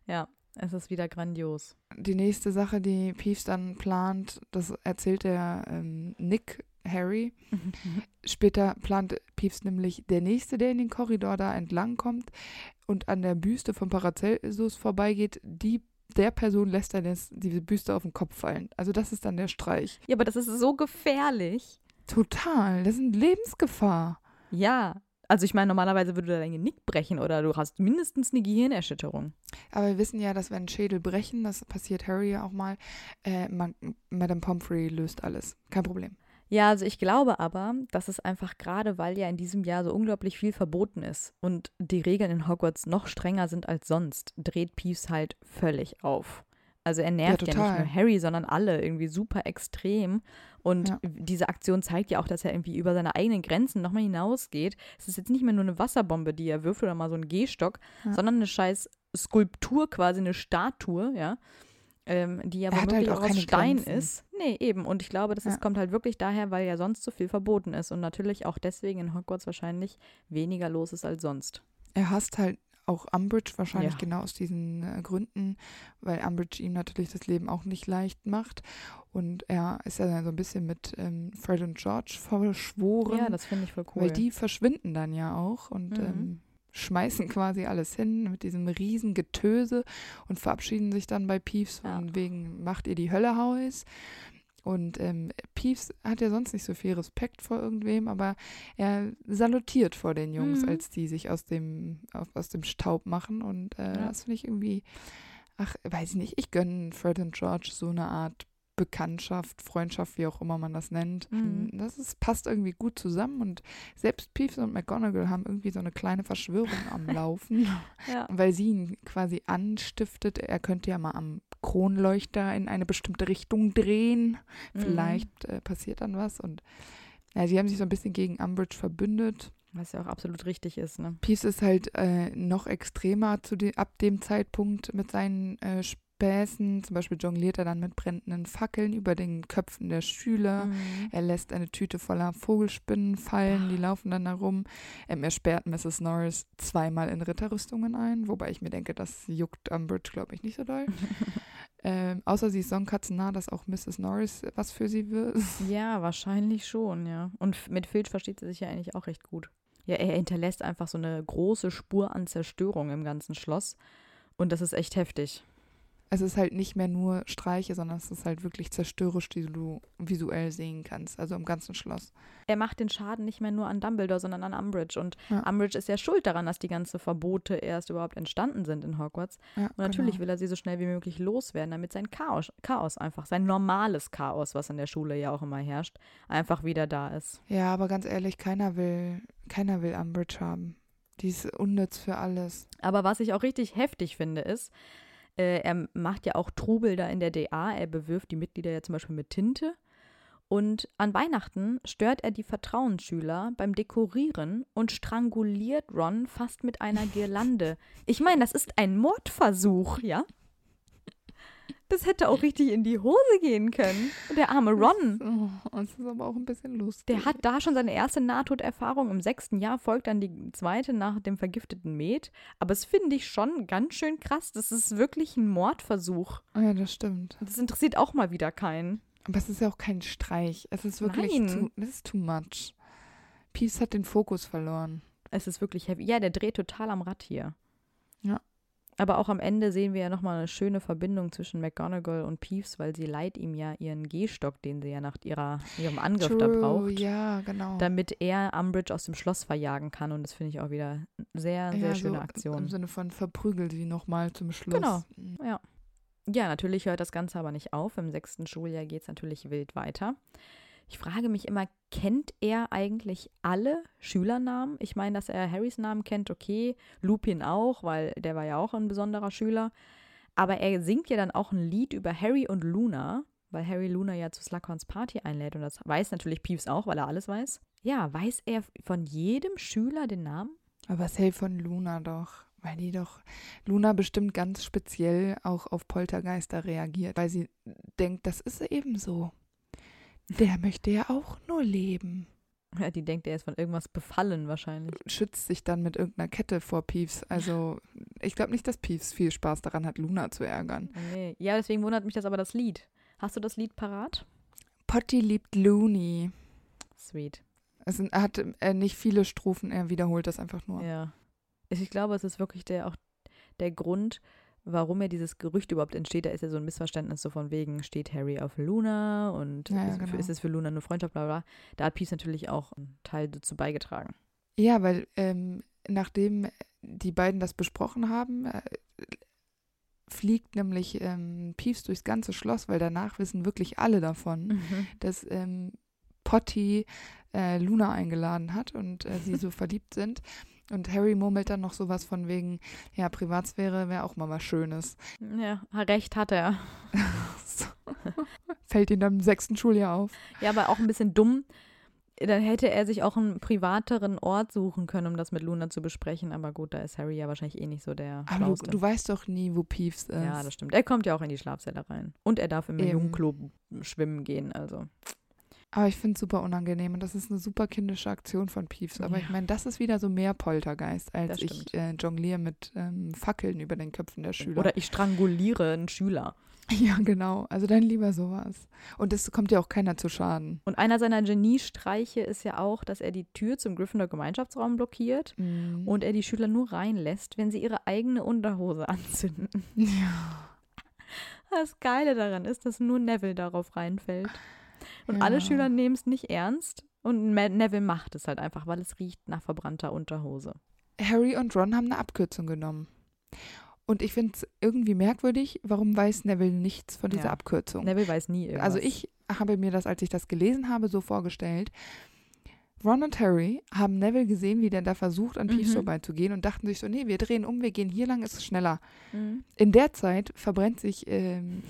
Ja, es ist wieder grandios. die nächste Sache, die Peeves dann plant, das erzählt der ähm, Nick Harry. [LAUGHS] Später plant Peeves nämlich der nächste, der in den Korridor da entlang kommt und an der Büste von Paracelsus vorbeigeht, die der Person lässt er das, diese Büste auf den Kopf fallen. Also das ist dann der Streich. Ja, aber das ist so gefährlich. Total, das ist eine Lebensgefahr. Ja. Also ich meine, normalerweise würde dein Genick brechen oder du hast mindestens eine Gehirnerschütterung. Aber wir wissen ja, dass wenn Schädel brechen, das passiert Harry ja auch mal, äh, man, Madame Pomfrey löst alles. Kein Problem. Ja, also ich glaube aber, dass es einfach gerade, weil ja in diesem Jahr so unglaublich viel verboten ist und die Regeln in Hogwarts noch strenger sind als sonst, dreht Peeves halt völlig auf. Also er nervt ja, total. nicht nur Harry, sondern alle irgendwie super extrem. Und Ja. diese Aktion zeigt ja auch, dass er irgendwie über seine eigenen Grenzen nochmal hinausgeht. Es ist jetzt nicht mehr nur eine Wasserbombe, die er wirft oder mal so ein Gehstock, Ja. sondern eine scheiß Skulptur, quasi eine Statue, ja. Ähm, die ja womöglich halt auch aus Stein Grenzen. ist. Nee, eben. Und ich glaube, das ist, Ja. kommt halt wirklich daher, weil ja sonst so viel verboten ist und natürlich auch deswegen in Hogwarts wahrscheinlich weniger los ist als sonst. Er hasst halt auch Umbridge wahrscheinlich Ja. genau aus diesen äh, Gründen, weil Umbridge ihm natürlich das Leben auch nicht leicht macht. Und er ist ja so ein bisschen mit ähm, Fred und George verschworen, Ja, das finde ich voll cool. weil die verschwinden dann ja auch und Mhm. ähm, schmeißen quasi alles hin mit diesem riesen Getöse und verabschieden sich dann bei Peeves Ja. von wegen, macht ihr die Hölle heiß. Und ähm, Peeves hat ja sonst nicht so viel Respekt vor irgendwem, aber er salutiert vor den Jungs, Mhm. als die sich aus dem, auf, aus dem Staub machen. Und äh, Ja. das finde ich irgendwie, ach, weiß ich nicht, ich gönne Fred und George so eine Art Bekanntschaft, Freundschaft, wie auch immer man das nennt. Mhm. Das ist, passt irgendwie gut zusammen und selbst Peeves und McGonagall haben irgendwie so eine kleine Verschwörung am [LAUGHS] Laufen, ja. weil sie ihn quasi anstiftet. Er könnte ja mal am Kronleuchter in eine bestimmte Richtung drehen. Mhm. Vielleicht äh, passiert dann was. Und ja, sie haben sich so ein bisschen gegen Umbridge verbündet. Was ja auch absolut richtig ist, ne? Peeves ist halt äh, noch extremer zu de ab dem Zeitpunkt mit seinen äh, Späßen. Zum Beispiel jongliert er dann mit brennenden Fackeln über den Köpfen der Schüler. Mhm. Er lässt eine Tüte voller Vogelspinnen fallen, die laufen dann herum. Ähm, er sperrt Mrs. Norris zweimal in Ritterrüstungen ein, wobei ich mir denke, das juckt Umbridge, glaube ich, nicht so doll. [LAUGHS] ähm, außer sie ist Songkatzen nah, dass auch Mrs. Norris was für sie wird. [LAUGHS] Ja, wahrscheinlich schon, ja. Und mit Filch versteht sie sich ja eigentlich auch recht gut. Ja, er hinterlässt einfach so eine große Spur an Zerstörung im ganzen Schloss. Und das ist echt heftig. Es ist halt nicht mehr nur Streiche, sondern es ist halt wirklich zerstörerisch, die du visuell sehen kannst, also im ganzen Schloss. Er macht den Schaden nicht mehr nur an Dumbledore, sondern an Umbridge. Und Ja. Umbridge ist ja schuld daran, dass die ganzen Verbote erst überhaupt entstanden sind in Hogwarts. Ja, Und natürlich genau. will er sie so schnell wie möglich loswerden, damit sein Chaos, Chaos einfach, sein normales Chaos, was in der Schule ja auch immer herrscht, einfach wieder da ist. Ja, aber ganz ehrlich, keiner will, keiner will Umbridge haben. Die ist unnütz für alles. Aber was ich auch richtig heftig finde, ist, äh, er macht ja auch Trubel da in der DA. Er bewirft die Mitglieder ja zum Beispiel mit Tinte. Und an Weihnachten stört er die Vertrauensschüler beim Dekorieren und stranguliert Ron fast mit einer [LAUGHS] Girlande. Ich meine, das ist ein Mordversuch, ja? Das hätte auch richtig in die Hose gehen können. Und der arme Ron. Oh, es ist aber auch ein bisschen lustig. Der hat da schon seine erste Nahtoderfahrung. Im sechsten Jahr folgt dann die zweite nach dem vergifteten Met. Aber es finde ich schon ganz schön krass. Das ist wirklich ein Mordversuch. Oh ja, das stimmt. Das interessiert auch mal wieder keinen. Aber es ist ja auch kein Streich. Es ist wirklich Nein. zu, das ist too much. Peace hat den Fokus verloren. Es ist wirklich heavy. Ja, der dreht total am Rad hier. Ja. Aber auch am Ende sehen wir ja nochmal eine schöne Verbindung zwischen McGonagall und Peeves, weil sie leiht ihm ja ihren Gehstock, den sie ja nach ihrer, ihrem Angriff da braucht, ja, genau. damit er Umbridge aus dem Schloss verjagen kann. Und das finde ich auch wieder eine sehr, sehr ja, schöne so Aktion. Im Sinne von verprügel sie nochmal zum Schluss. Genau. Ja, natürlich hört das Ganze aber nicht auf. Im sechsten Schuljahr geht es natürlich wild weiter. Ich frage mich immer, kennt er eigentlich alle Schülernamen? Ich meine, dass er Harrys Namen kennt, okay. Lupin auch, weil der war ja auch ein besonderer Schüler. Aber er singt ja dann auch ein Lied über Harry und Luna, weil Harry Luna ja zu Slughorns Party einlädt. Und das weiß natürlich Peeves auch, weil er alles weiß. Ja, weiß er von jedem Schüler den Namen? Aber safe von Luna doch. Weil die doch, Luna bestimmt ganz speziell auch auf Poltergeister reagiert, weil sie denkt, das ist eben so. Der möchte ja auch nur leben. Ja, die denkt, er ist von irgendwas befallen wahrscheinlich. Schützt sich dann mit irgendeiner Kette vor Peeves. Also, ich glaube nicht, dass Peeves viel Spaß daran hat, Luna zu ärgern. Nee. Ja, deswegen wundert mich das aber das Lied. Hast du das Lied parat? Potty liebt Looney. Sweet. Es sind, er hat äh, nicht viele Strophen, er wiederholt das einfach nur. Ja. Ich glaube, es ist wirklich der auch der Grund, warum ja dieses Gerücht überhaupt entsteht. Da ist ja so ein Missverständnis so von wegen, steht Harry auf Luna und Ja, ist, genau. ist es für Luna eine Freundschaft, bla bla. Da hat Peace natürlich auch einen Teil dazu beigetragen. Ja, weil ähm, nachdem die beiden das besprochen haben, äh, fliegt nämlich ähm, Peeves durchs ganze Schloss, weil danach wissen wirklich alle davon, dass ähm, Potty äh, Luna eingeladen hat und äh, sie so verliebt sind. Und Harry murmelt dann noch sowas von wegen, ja, Privatsphäre wäre auch mal was Schönes. Ja, recht hat er. [LAUGHS] Fällt ihm dann im sechsten Schuljahr auf. Ja, aber auch ein bisschen dumm. Dann hätte er sich auch einen privateren Ort suchen können, um das mit Luna zu besprechen. Aber gut, da ist Harry ja wahrscheinlich eh nicht so der Aber du, Schlauste. du weißt doch nie, wo Peeves ist. ja, das stimmt. Er kommt ja auch in die Schlafzelle rein. Und er darf im Eben. Jugendklo schwimmen gehen. Also Aber ich finde es super unangenehm und das ist eine super kindische Aktion von Peeves. Aber Ja. ich meine, das ist wieder so mehr Poltergeist, als ich äh, jongliere mit ähm, Fackeln über den Köpfen der Schüler. Oder ich stranguliere einen Schüler. [LAUGHS] ja, genau. Also dann lieber sowas. Und es kommt ja auch keiner zu Schaden. Und einer seiner Geniestreiche ist ja auch, dass er die Tür zum Gryffindor Gemeinschaftsraum blockiert Mhm. und er die Schüler nur reinlässt, wenn sie ihre eigene Unterhose [LAUGHS] anzünden. ja. Das Geile daran ist, dass nur Neville darauf reinfällt. Und Ja. alle Schüler nehmen es nicht ernst und Neville macht es halt einfach, weil es riecht nach verbrannter Unterhose. Harry und Ron haben eine Abkürzung genommen. Und ich finde es irgendwie merkwürdig, warum weiß Neville nichts von dieser Ja. Abkürzung? Neville weiß nie irgendwas. Also ich habe mir das, als ich das gelesen habe, so vorgestellt. Ron und Harry haben Neville gesehen, wie der da versucht, an Peeves Mhm. vorbeizugehen und dachten sich so, nee, wir drehen um, wir gehen hier lang, ist es schneller. Mhm. In der Zeit verbrennt sich ähm,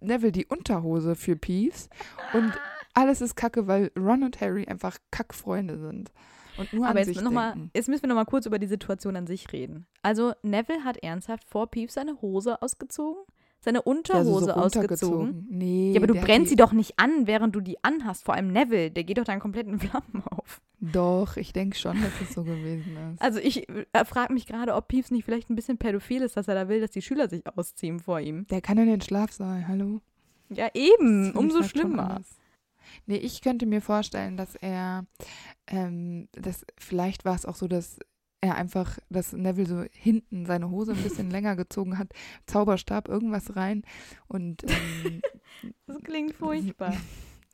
Neville die Unterhose für Peeves und alles ist kacke, weil Ron und Harry einfach Kackfreunde sind. Und nur Aber an jetzt, sich noch mal, jetzt müssen wir noch mal kurz über die Situation an sich reden. Also Neville hat ernsthaft vor Peeves seine Hose ausgezogen, seine Ja, so- Unterhose so ausgezogen. Nee. Ja, aber du brennst sie doch nicht an, während du die anhast. Vor allem Neville, der geht doch dann komplett in Flammen auf. Doch, ich denke schon, dass es so gewesen ist. Also ich äh, frage mich gerade, ob Peeves nicht vielleicht ein bisschen pädophil ist, dass er da will, dass die Schüler sich ausziehen vor ihm. Der kann in den Schlafsaal, hallo? Ja, eben, umso halt schlimmer. Nee, ich könnte mir vorstellen, dass er, ähm, das, vielleicht war es auch so, dass er einfach, dass Neville so hinten seine Hose ein bisschen [LAUGHS] länger gezogen hat, Zauberstab, irgendwas rein und ähm, [LAUGHS] Das klingt furchtbar.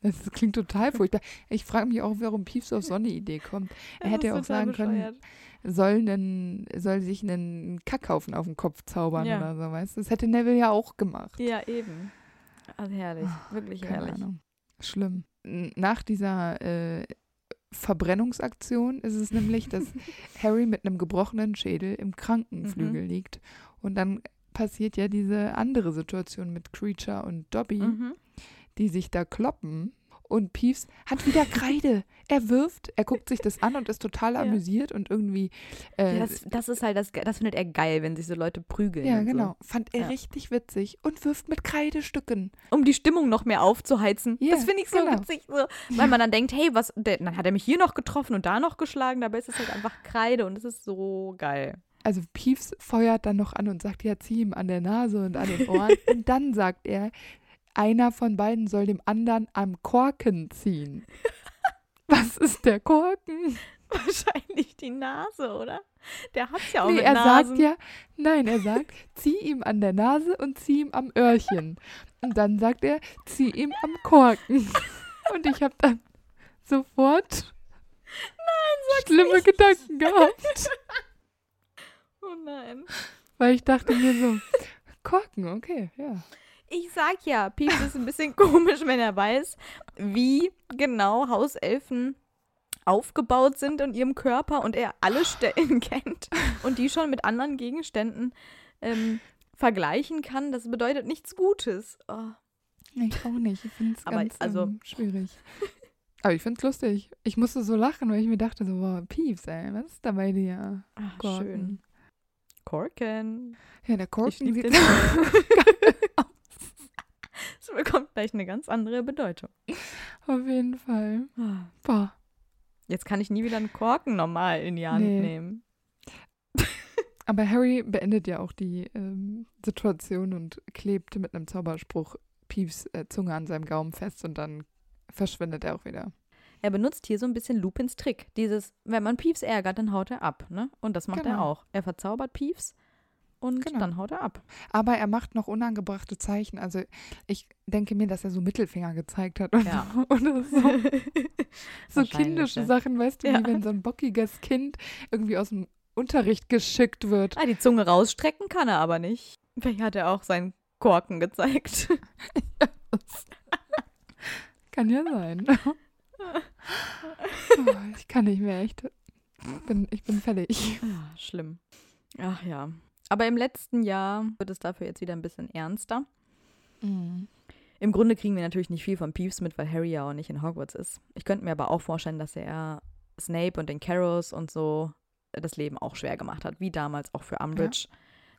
Das klingt total furchtbar. Ich frage mich auch, warum Peeves auf so eine Idee kommt. Er Das hätte ja auch sagen können, bescheuert. soll, einen, soll sich einen Kackhaufen auf den Kopf zaubern Ja. oder so, weißt du? Das hätte Neville ja auch gemacht. Ja, eben. Also herrlich, wirklich Keine herrlich. Ahnung. Schlimm. Nach dieser äh, Verbrennungsaktion ist es nämlich, dass [LAUGHS] Harry mit einem gebrochenen Schädel im Krankenflügel Mhm. liegt. Und dann passiert ja diese andere Situation mit Creature und Dobby, Mhm. Die sich da kloppen. Und Peeves hat wieder [LAUGHS] Kreide. Er wirft, er guckt sich das an und ist total Ja. amüsiert und irgendwie. Äh, Ja, das, das ist halt, das, das findet er geil, wenn sich so Leute prügeln. ja, genau. Fand er Ja. richtig witzig und wirft mit Kreidestücken. So. Um die Stimmung noch mehr aufzuheizen. Ja, das finde ich so genau. witzig. So. Weil man dann denkt, hey, was, der, dann hat er mich hier noch getroffen und da noch geschlagen. Dabei ist es halt einfach Kreide und es ist so geil. Also Peeves feuert dann noch an und sagt, ja, zieh ihm an der Nase und an den Ohren. [LAUGHS] und dann sagt er, einer von beiden soll dem anderen am Korken ziehen. [LAUGHS] Was ist der Korken? Wahrscheinlich die Nase, oder? Der hat's ja auch Nee, mit er Nasen. sagt ja, nein, er sagt, zieh ihm an der Nase und zieh ihm am Öhrchen. Und dann sagt er, zieh ihm am Korken. [LAUGHS] Und ich habe dann sofort schlimme Gedanken gehabt, [LAUGHS] Oh nein. weil ich dachte mir so, Korken, okay, ja. Ich sag ja, Peeves ist ein bisschen [LAUGHS] komisch, wenn er weiß, wie genau Hauselfen aufgebaut sind in ihrem Körper und er alle Stellen [LAUGHS] kennt und die schon mit anderen Gegenständen ähm, vergleichen kann. Das bedeutet nichts Gutes. Oh. Ich auch nicht. Ich finde es ganz also- ähm, schwierig. Aber ich finde es lustig. Ich musste so lachen, weil ich mir dachte so, wow, Pieps, ey, was ist da bei dir? Ach, Korken. schön. Korken. Ja, der Korken sieht. [LAUGHS] Es bekommt gleich eine ganz andere Bedeutung. [LAUGHS] auf jeden Fall. Boah. Jetzt kann ich nie wieder einen Korken normal in die Hand Nee. nehmen. [LAUGHS] Aber Harry beendet ja auch die ähm, Situation und klebt mit einem Zauberspruch Pieps äh, Zunge an seinem Gaumen fest und dann verschwindet er auch wieder. Er benutzt hier so ein bisschen Lupins Trick. Dieses, wenn man Peeves ärgert, dann haut er ab. Ne? Und das macht er Genau. auch. Er verzaubert Peeves und Genau. dann haut er ab. Aber er macht noch unangebrachte Zeichen. Also ich denke mir, dass er so Mittelfinger gezeigt hat und Ja. [LAUGHS] oder so. [LAUGHS] so kindische ja. Sachen, weißt du, Ja. wie wenn so ein bockiges Kind irgendwie aus dem Unterricht geschickt wird. Ah, die Zunge rausstrecken kann er aber nicht. Vielleicht hat er auch seinen Korken gezeigt. [LAUGHS] Kann ja sein. oh, ich kann nicht mehr, echt. Ich bin, ich bin fertig. Ah, schlimm. Ach ja. Aber im letzten Jahr wird es dafür jetzt wieder ein bisschen ernster. Im Grunde kriegen wir natürlich nicht viel von Peeves mit, weil Harry ja auch nicht in Hogwarts ist. Ich könnte mir aber auch vorstellen, dass er Snape und den Carrows und so das Leben auch schwer gemacht hat, wie damals auch für Umbridge.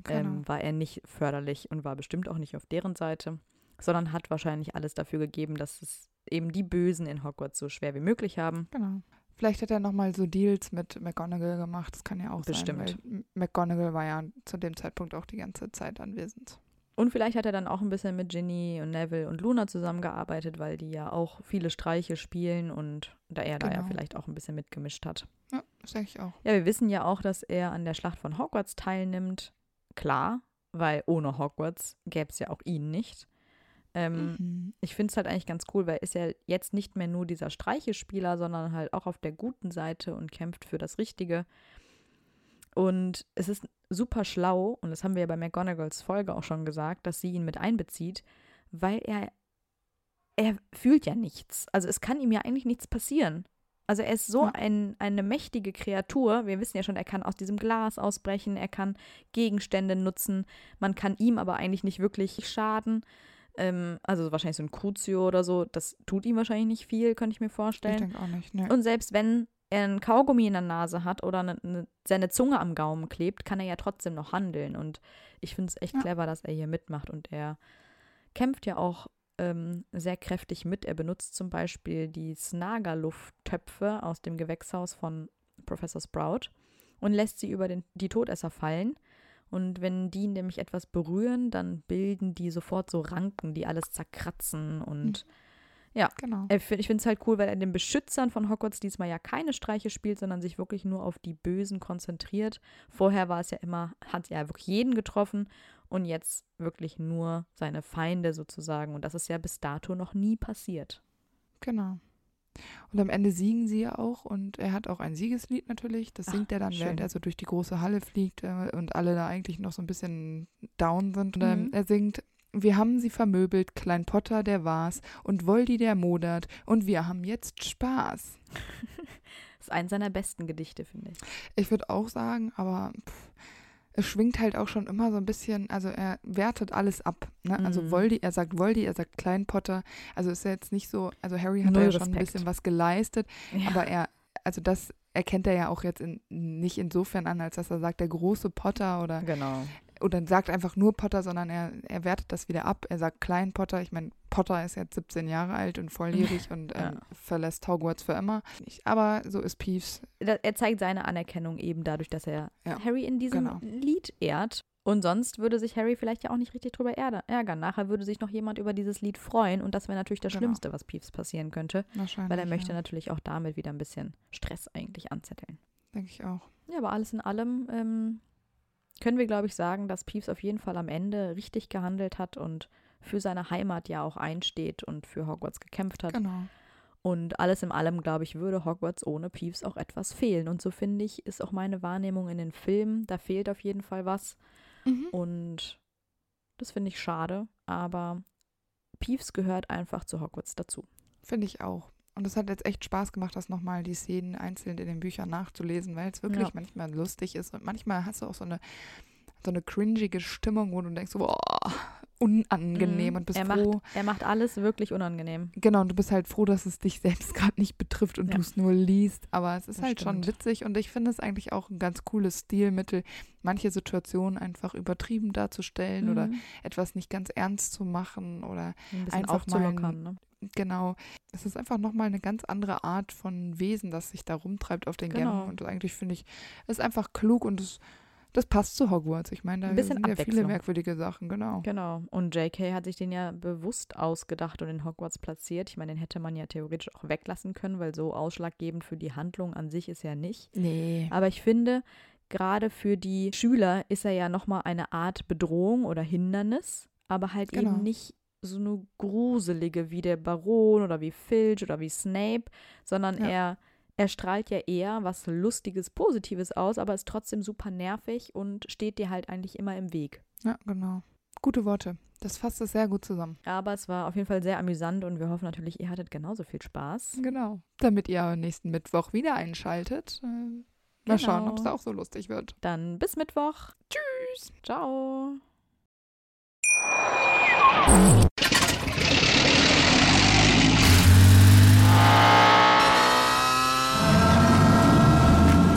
Genau. ähm, war er nicht förderlich und war bestimmt auch nicht auf deren Seite, sondern hat wahrscheinlich alles dafür gegeben, dass es eben die Bösen in Hogwarts so schwer wie möglich haben. Genau. Vielleicht hat er nochmal so Deals mit McGonagall gemacht. Das kann ja auch Bestimmt. sein. Weil McGonagall war ja zu dem Zeitpunkt auch die ganze Zeit anwesend. Und vielleicht hat er dann auch ein bisschen mit Ginny und Neville und Luna zusammengearbeitet, weil die ja auch viele Streiche spielen und da er da ja Genau. vielleicht auch ein bisschen mitgemischt hat. Ja, das denke ich auch. Ja, wir wissen ja auch, dass er an der Schlacht von Hogwarts teilnimmt. Klar, weil ohne Hogwarts gäbe es ja auch ihn nicht. Ähm, Mhm. ich finde es halt eigentlich ganz cool, weil ist ja jetzt nicht mehr nur dieser Streichespieler, sondern halt auch auf der guten Seite und kämpft für das Richtige. Und es ist super schlau, und das haben wir ja bei McGonagalls Folge auch schon gesagt, dass sie ihn mit einbezieht, weil er, er fühlt ja nichts. Also es kann ihm ja eigentlich nichts passieren. Also er ist so Ja. ein, eine mächtige Kreatur. Wir wissen ja schon, er kann aus diesem Glas ausbrechen, er kann Gegenstände nutzen. Man kann ihm aber eigentlich nicht wirklich schaden. Ähm, also wahrscheinlich so ein Crucio oder so, das tut ihm wahrscheinlich nicht viel, könnte ich mir Ich vorstellen. denke auch nicht. Ne. Und selbst wenn er einen Kaugummi in der Nase hat oder eine, eine, seine Zunge am Gaumen klebt, kann er ja trotzdem noch handeln. Und ich finde es echt ja. clever, dass er hier mitmacht. Und er kämpft ja auch ähm, sehr kräftig mit. Er benutzt zum Beispiel die Snaga-Lufttöpfe aus dem Gewächshaus von Professor Sprout und lässt sie über den, die Todesser fallen. Und wenn die nämlich etwas berühren, dann bilden die sofort so Ranken, die alles zerkratzen und mhm. Ja, genau. Ich finde es halt cool, weil er den Beschützern von Hogwarts diesmal ja keine Streiche spielt, sondern sich wirklich nur auf die Bösen konzentriert. Vorher war es ja immer, hat ja wirklich jeden getroffen und jetzt wirklich nur seine Feinde sozusagen. Und das ist ja bis dato noch nie passiert. Genau. Und am Ende siegen sie ja auch und er hat auch ein Siegeslied natürlich. Das singt Ach, er dann, schön. während er so durch die große Halle fliegt äh, und alle da eigentlich noch so ein bisschen down sind. Und mhm. er singt wir haben sie vermöbelt, Klein Potter, der war's, und Woldi, der modert, und wir haben jetzt Spaß. das [LAUGHS] ist eins seiner besten Gedichte, finde ich. Ich würde auch sagen, aber pff, es schwingt halt auch schon immer so ein bisschen, also er wertet alles ab. Ne? Also mhm. Voldy, er sagt Woldi, er sagt Klein Potter. Also ist er jetzt nicht so, also Harry hat ja schon ein bisschen was geleistet, ja. aber er, also das erkennt er ja auch jetzt in, nicht insofern an, als dass er sagt, der große Potter oder genau oder sagt einfach nur Potter, sondern er, er wertet das wieder ab. Er sagt Klein Potter. Ich meine, Potter ist jetzt 17 Jahre alt und volljährig [LAUGHS] und ähm, ja. verlässt Hogwarts für immer. Aber so ist Peeves. Er zeigt seine Anerkennung eben dadurch, dass er ja. Harry in diesem genau. Lied ehrt. Und sonst würde sich Harry vielleicht ja auch nicht richtig drüber ärgern. Nachher würde sich noch jemand über dieses Lied freuen und das wäre natürlich das genau. Schlimmste, was Peeves passieren könnte. Weil er möchte ja. natürlich auch damit wieder ein bisschen Stress eigentlich anzetteln. Denke ich auch. Ja, aber alles in allem ähm, können wir, glaube ich, sagen, dass Peeves auf jeden Fall am Ende richtig gehandelt hat und für seine Heimat ja auch einsteht und für Hogwarts gekämpft hat. Genau. Und alles in allem, glaube ich, würde Hogwarts ohne Peeves auch etwas fehlen. Und so finde ich, ist auch meine Wahrnehmung in den Filmen. Da fehlt auf jeden Fall was. Mhm. Und das finde ich schade. Aber Peeves gehört einfach zu Hogwarts dazu. Finde ich auch. Und es hat jetzt echt Spaß gemacht, das nochmal die Szenen einzeln in den Büchern nachzulesen, weil es wirklich ja. manchmal lustig ist und manchmal hast du auch so eine, so eine cringige Stimmung, wo du denkst, boah, unangenehm mhm. und bist er froh. Macht, er macht alles wirklich unangenehm. Genau, und du bist halt froh, dass es dich selbst [LAUGHS] gerade nicht betrifft und ja. du es nur liest. Aber es ist das halt stimmt. schon witzig und ich finde es eigentlich auch ein ganz cooles Stilmittel, manche Situationen einfach übertrieben darzustellen mhm. oder etwas nicht ganz ernst zu machen oder ein einfach mal ne? Genau. Es ist einfach nochmal eine ganz andere Art von Wesen, das sich da rumtreibt auf den genau. Gängen. Und eigentlich finde ich, es ist einfach klug und es, das passt zu Hogwarts. Ich meine, da sind ja viele merkwürdige Sachen, genau. Genau. Und J.K. hat sich den ja bewusst ausgedacht und in Hogwarts platziert. Ich meine, den hätte man ja theoretisch auch weglassen können, weil so ausschlaggebend für die Handlung an sich ist ja nicht. Nee. Aber ich finde, gerade für die Schüler ist er ja nochmal eine Art Bedrohung oder Hindernis, aber halt genau. eben nicht so eine gruselige wie der Baron oder wie Filch oder wie Snape, sondern ja. er, er strahlt ja eher was Lustiges, Positives aus, aber ist trotzdem super nervig und steht dir halt eigentlich immer im Weg. Ja, genau. Gute Worte. Das fasst es sehr gut zusammen. Aber es war auf jeden Fall sehr amüsant und wir hoffen natürlich, ihr hattet genauso viel Spaß. Genau. Damit ihr nächsten Mittwoch wieder einschaltet. Äh, mal genau. schauen, ob es da auch so lustig wird. Dann bis Mittwoch. Tschüss. Ciao.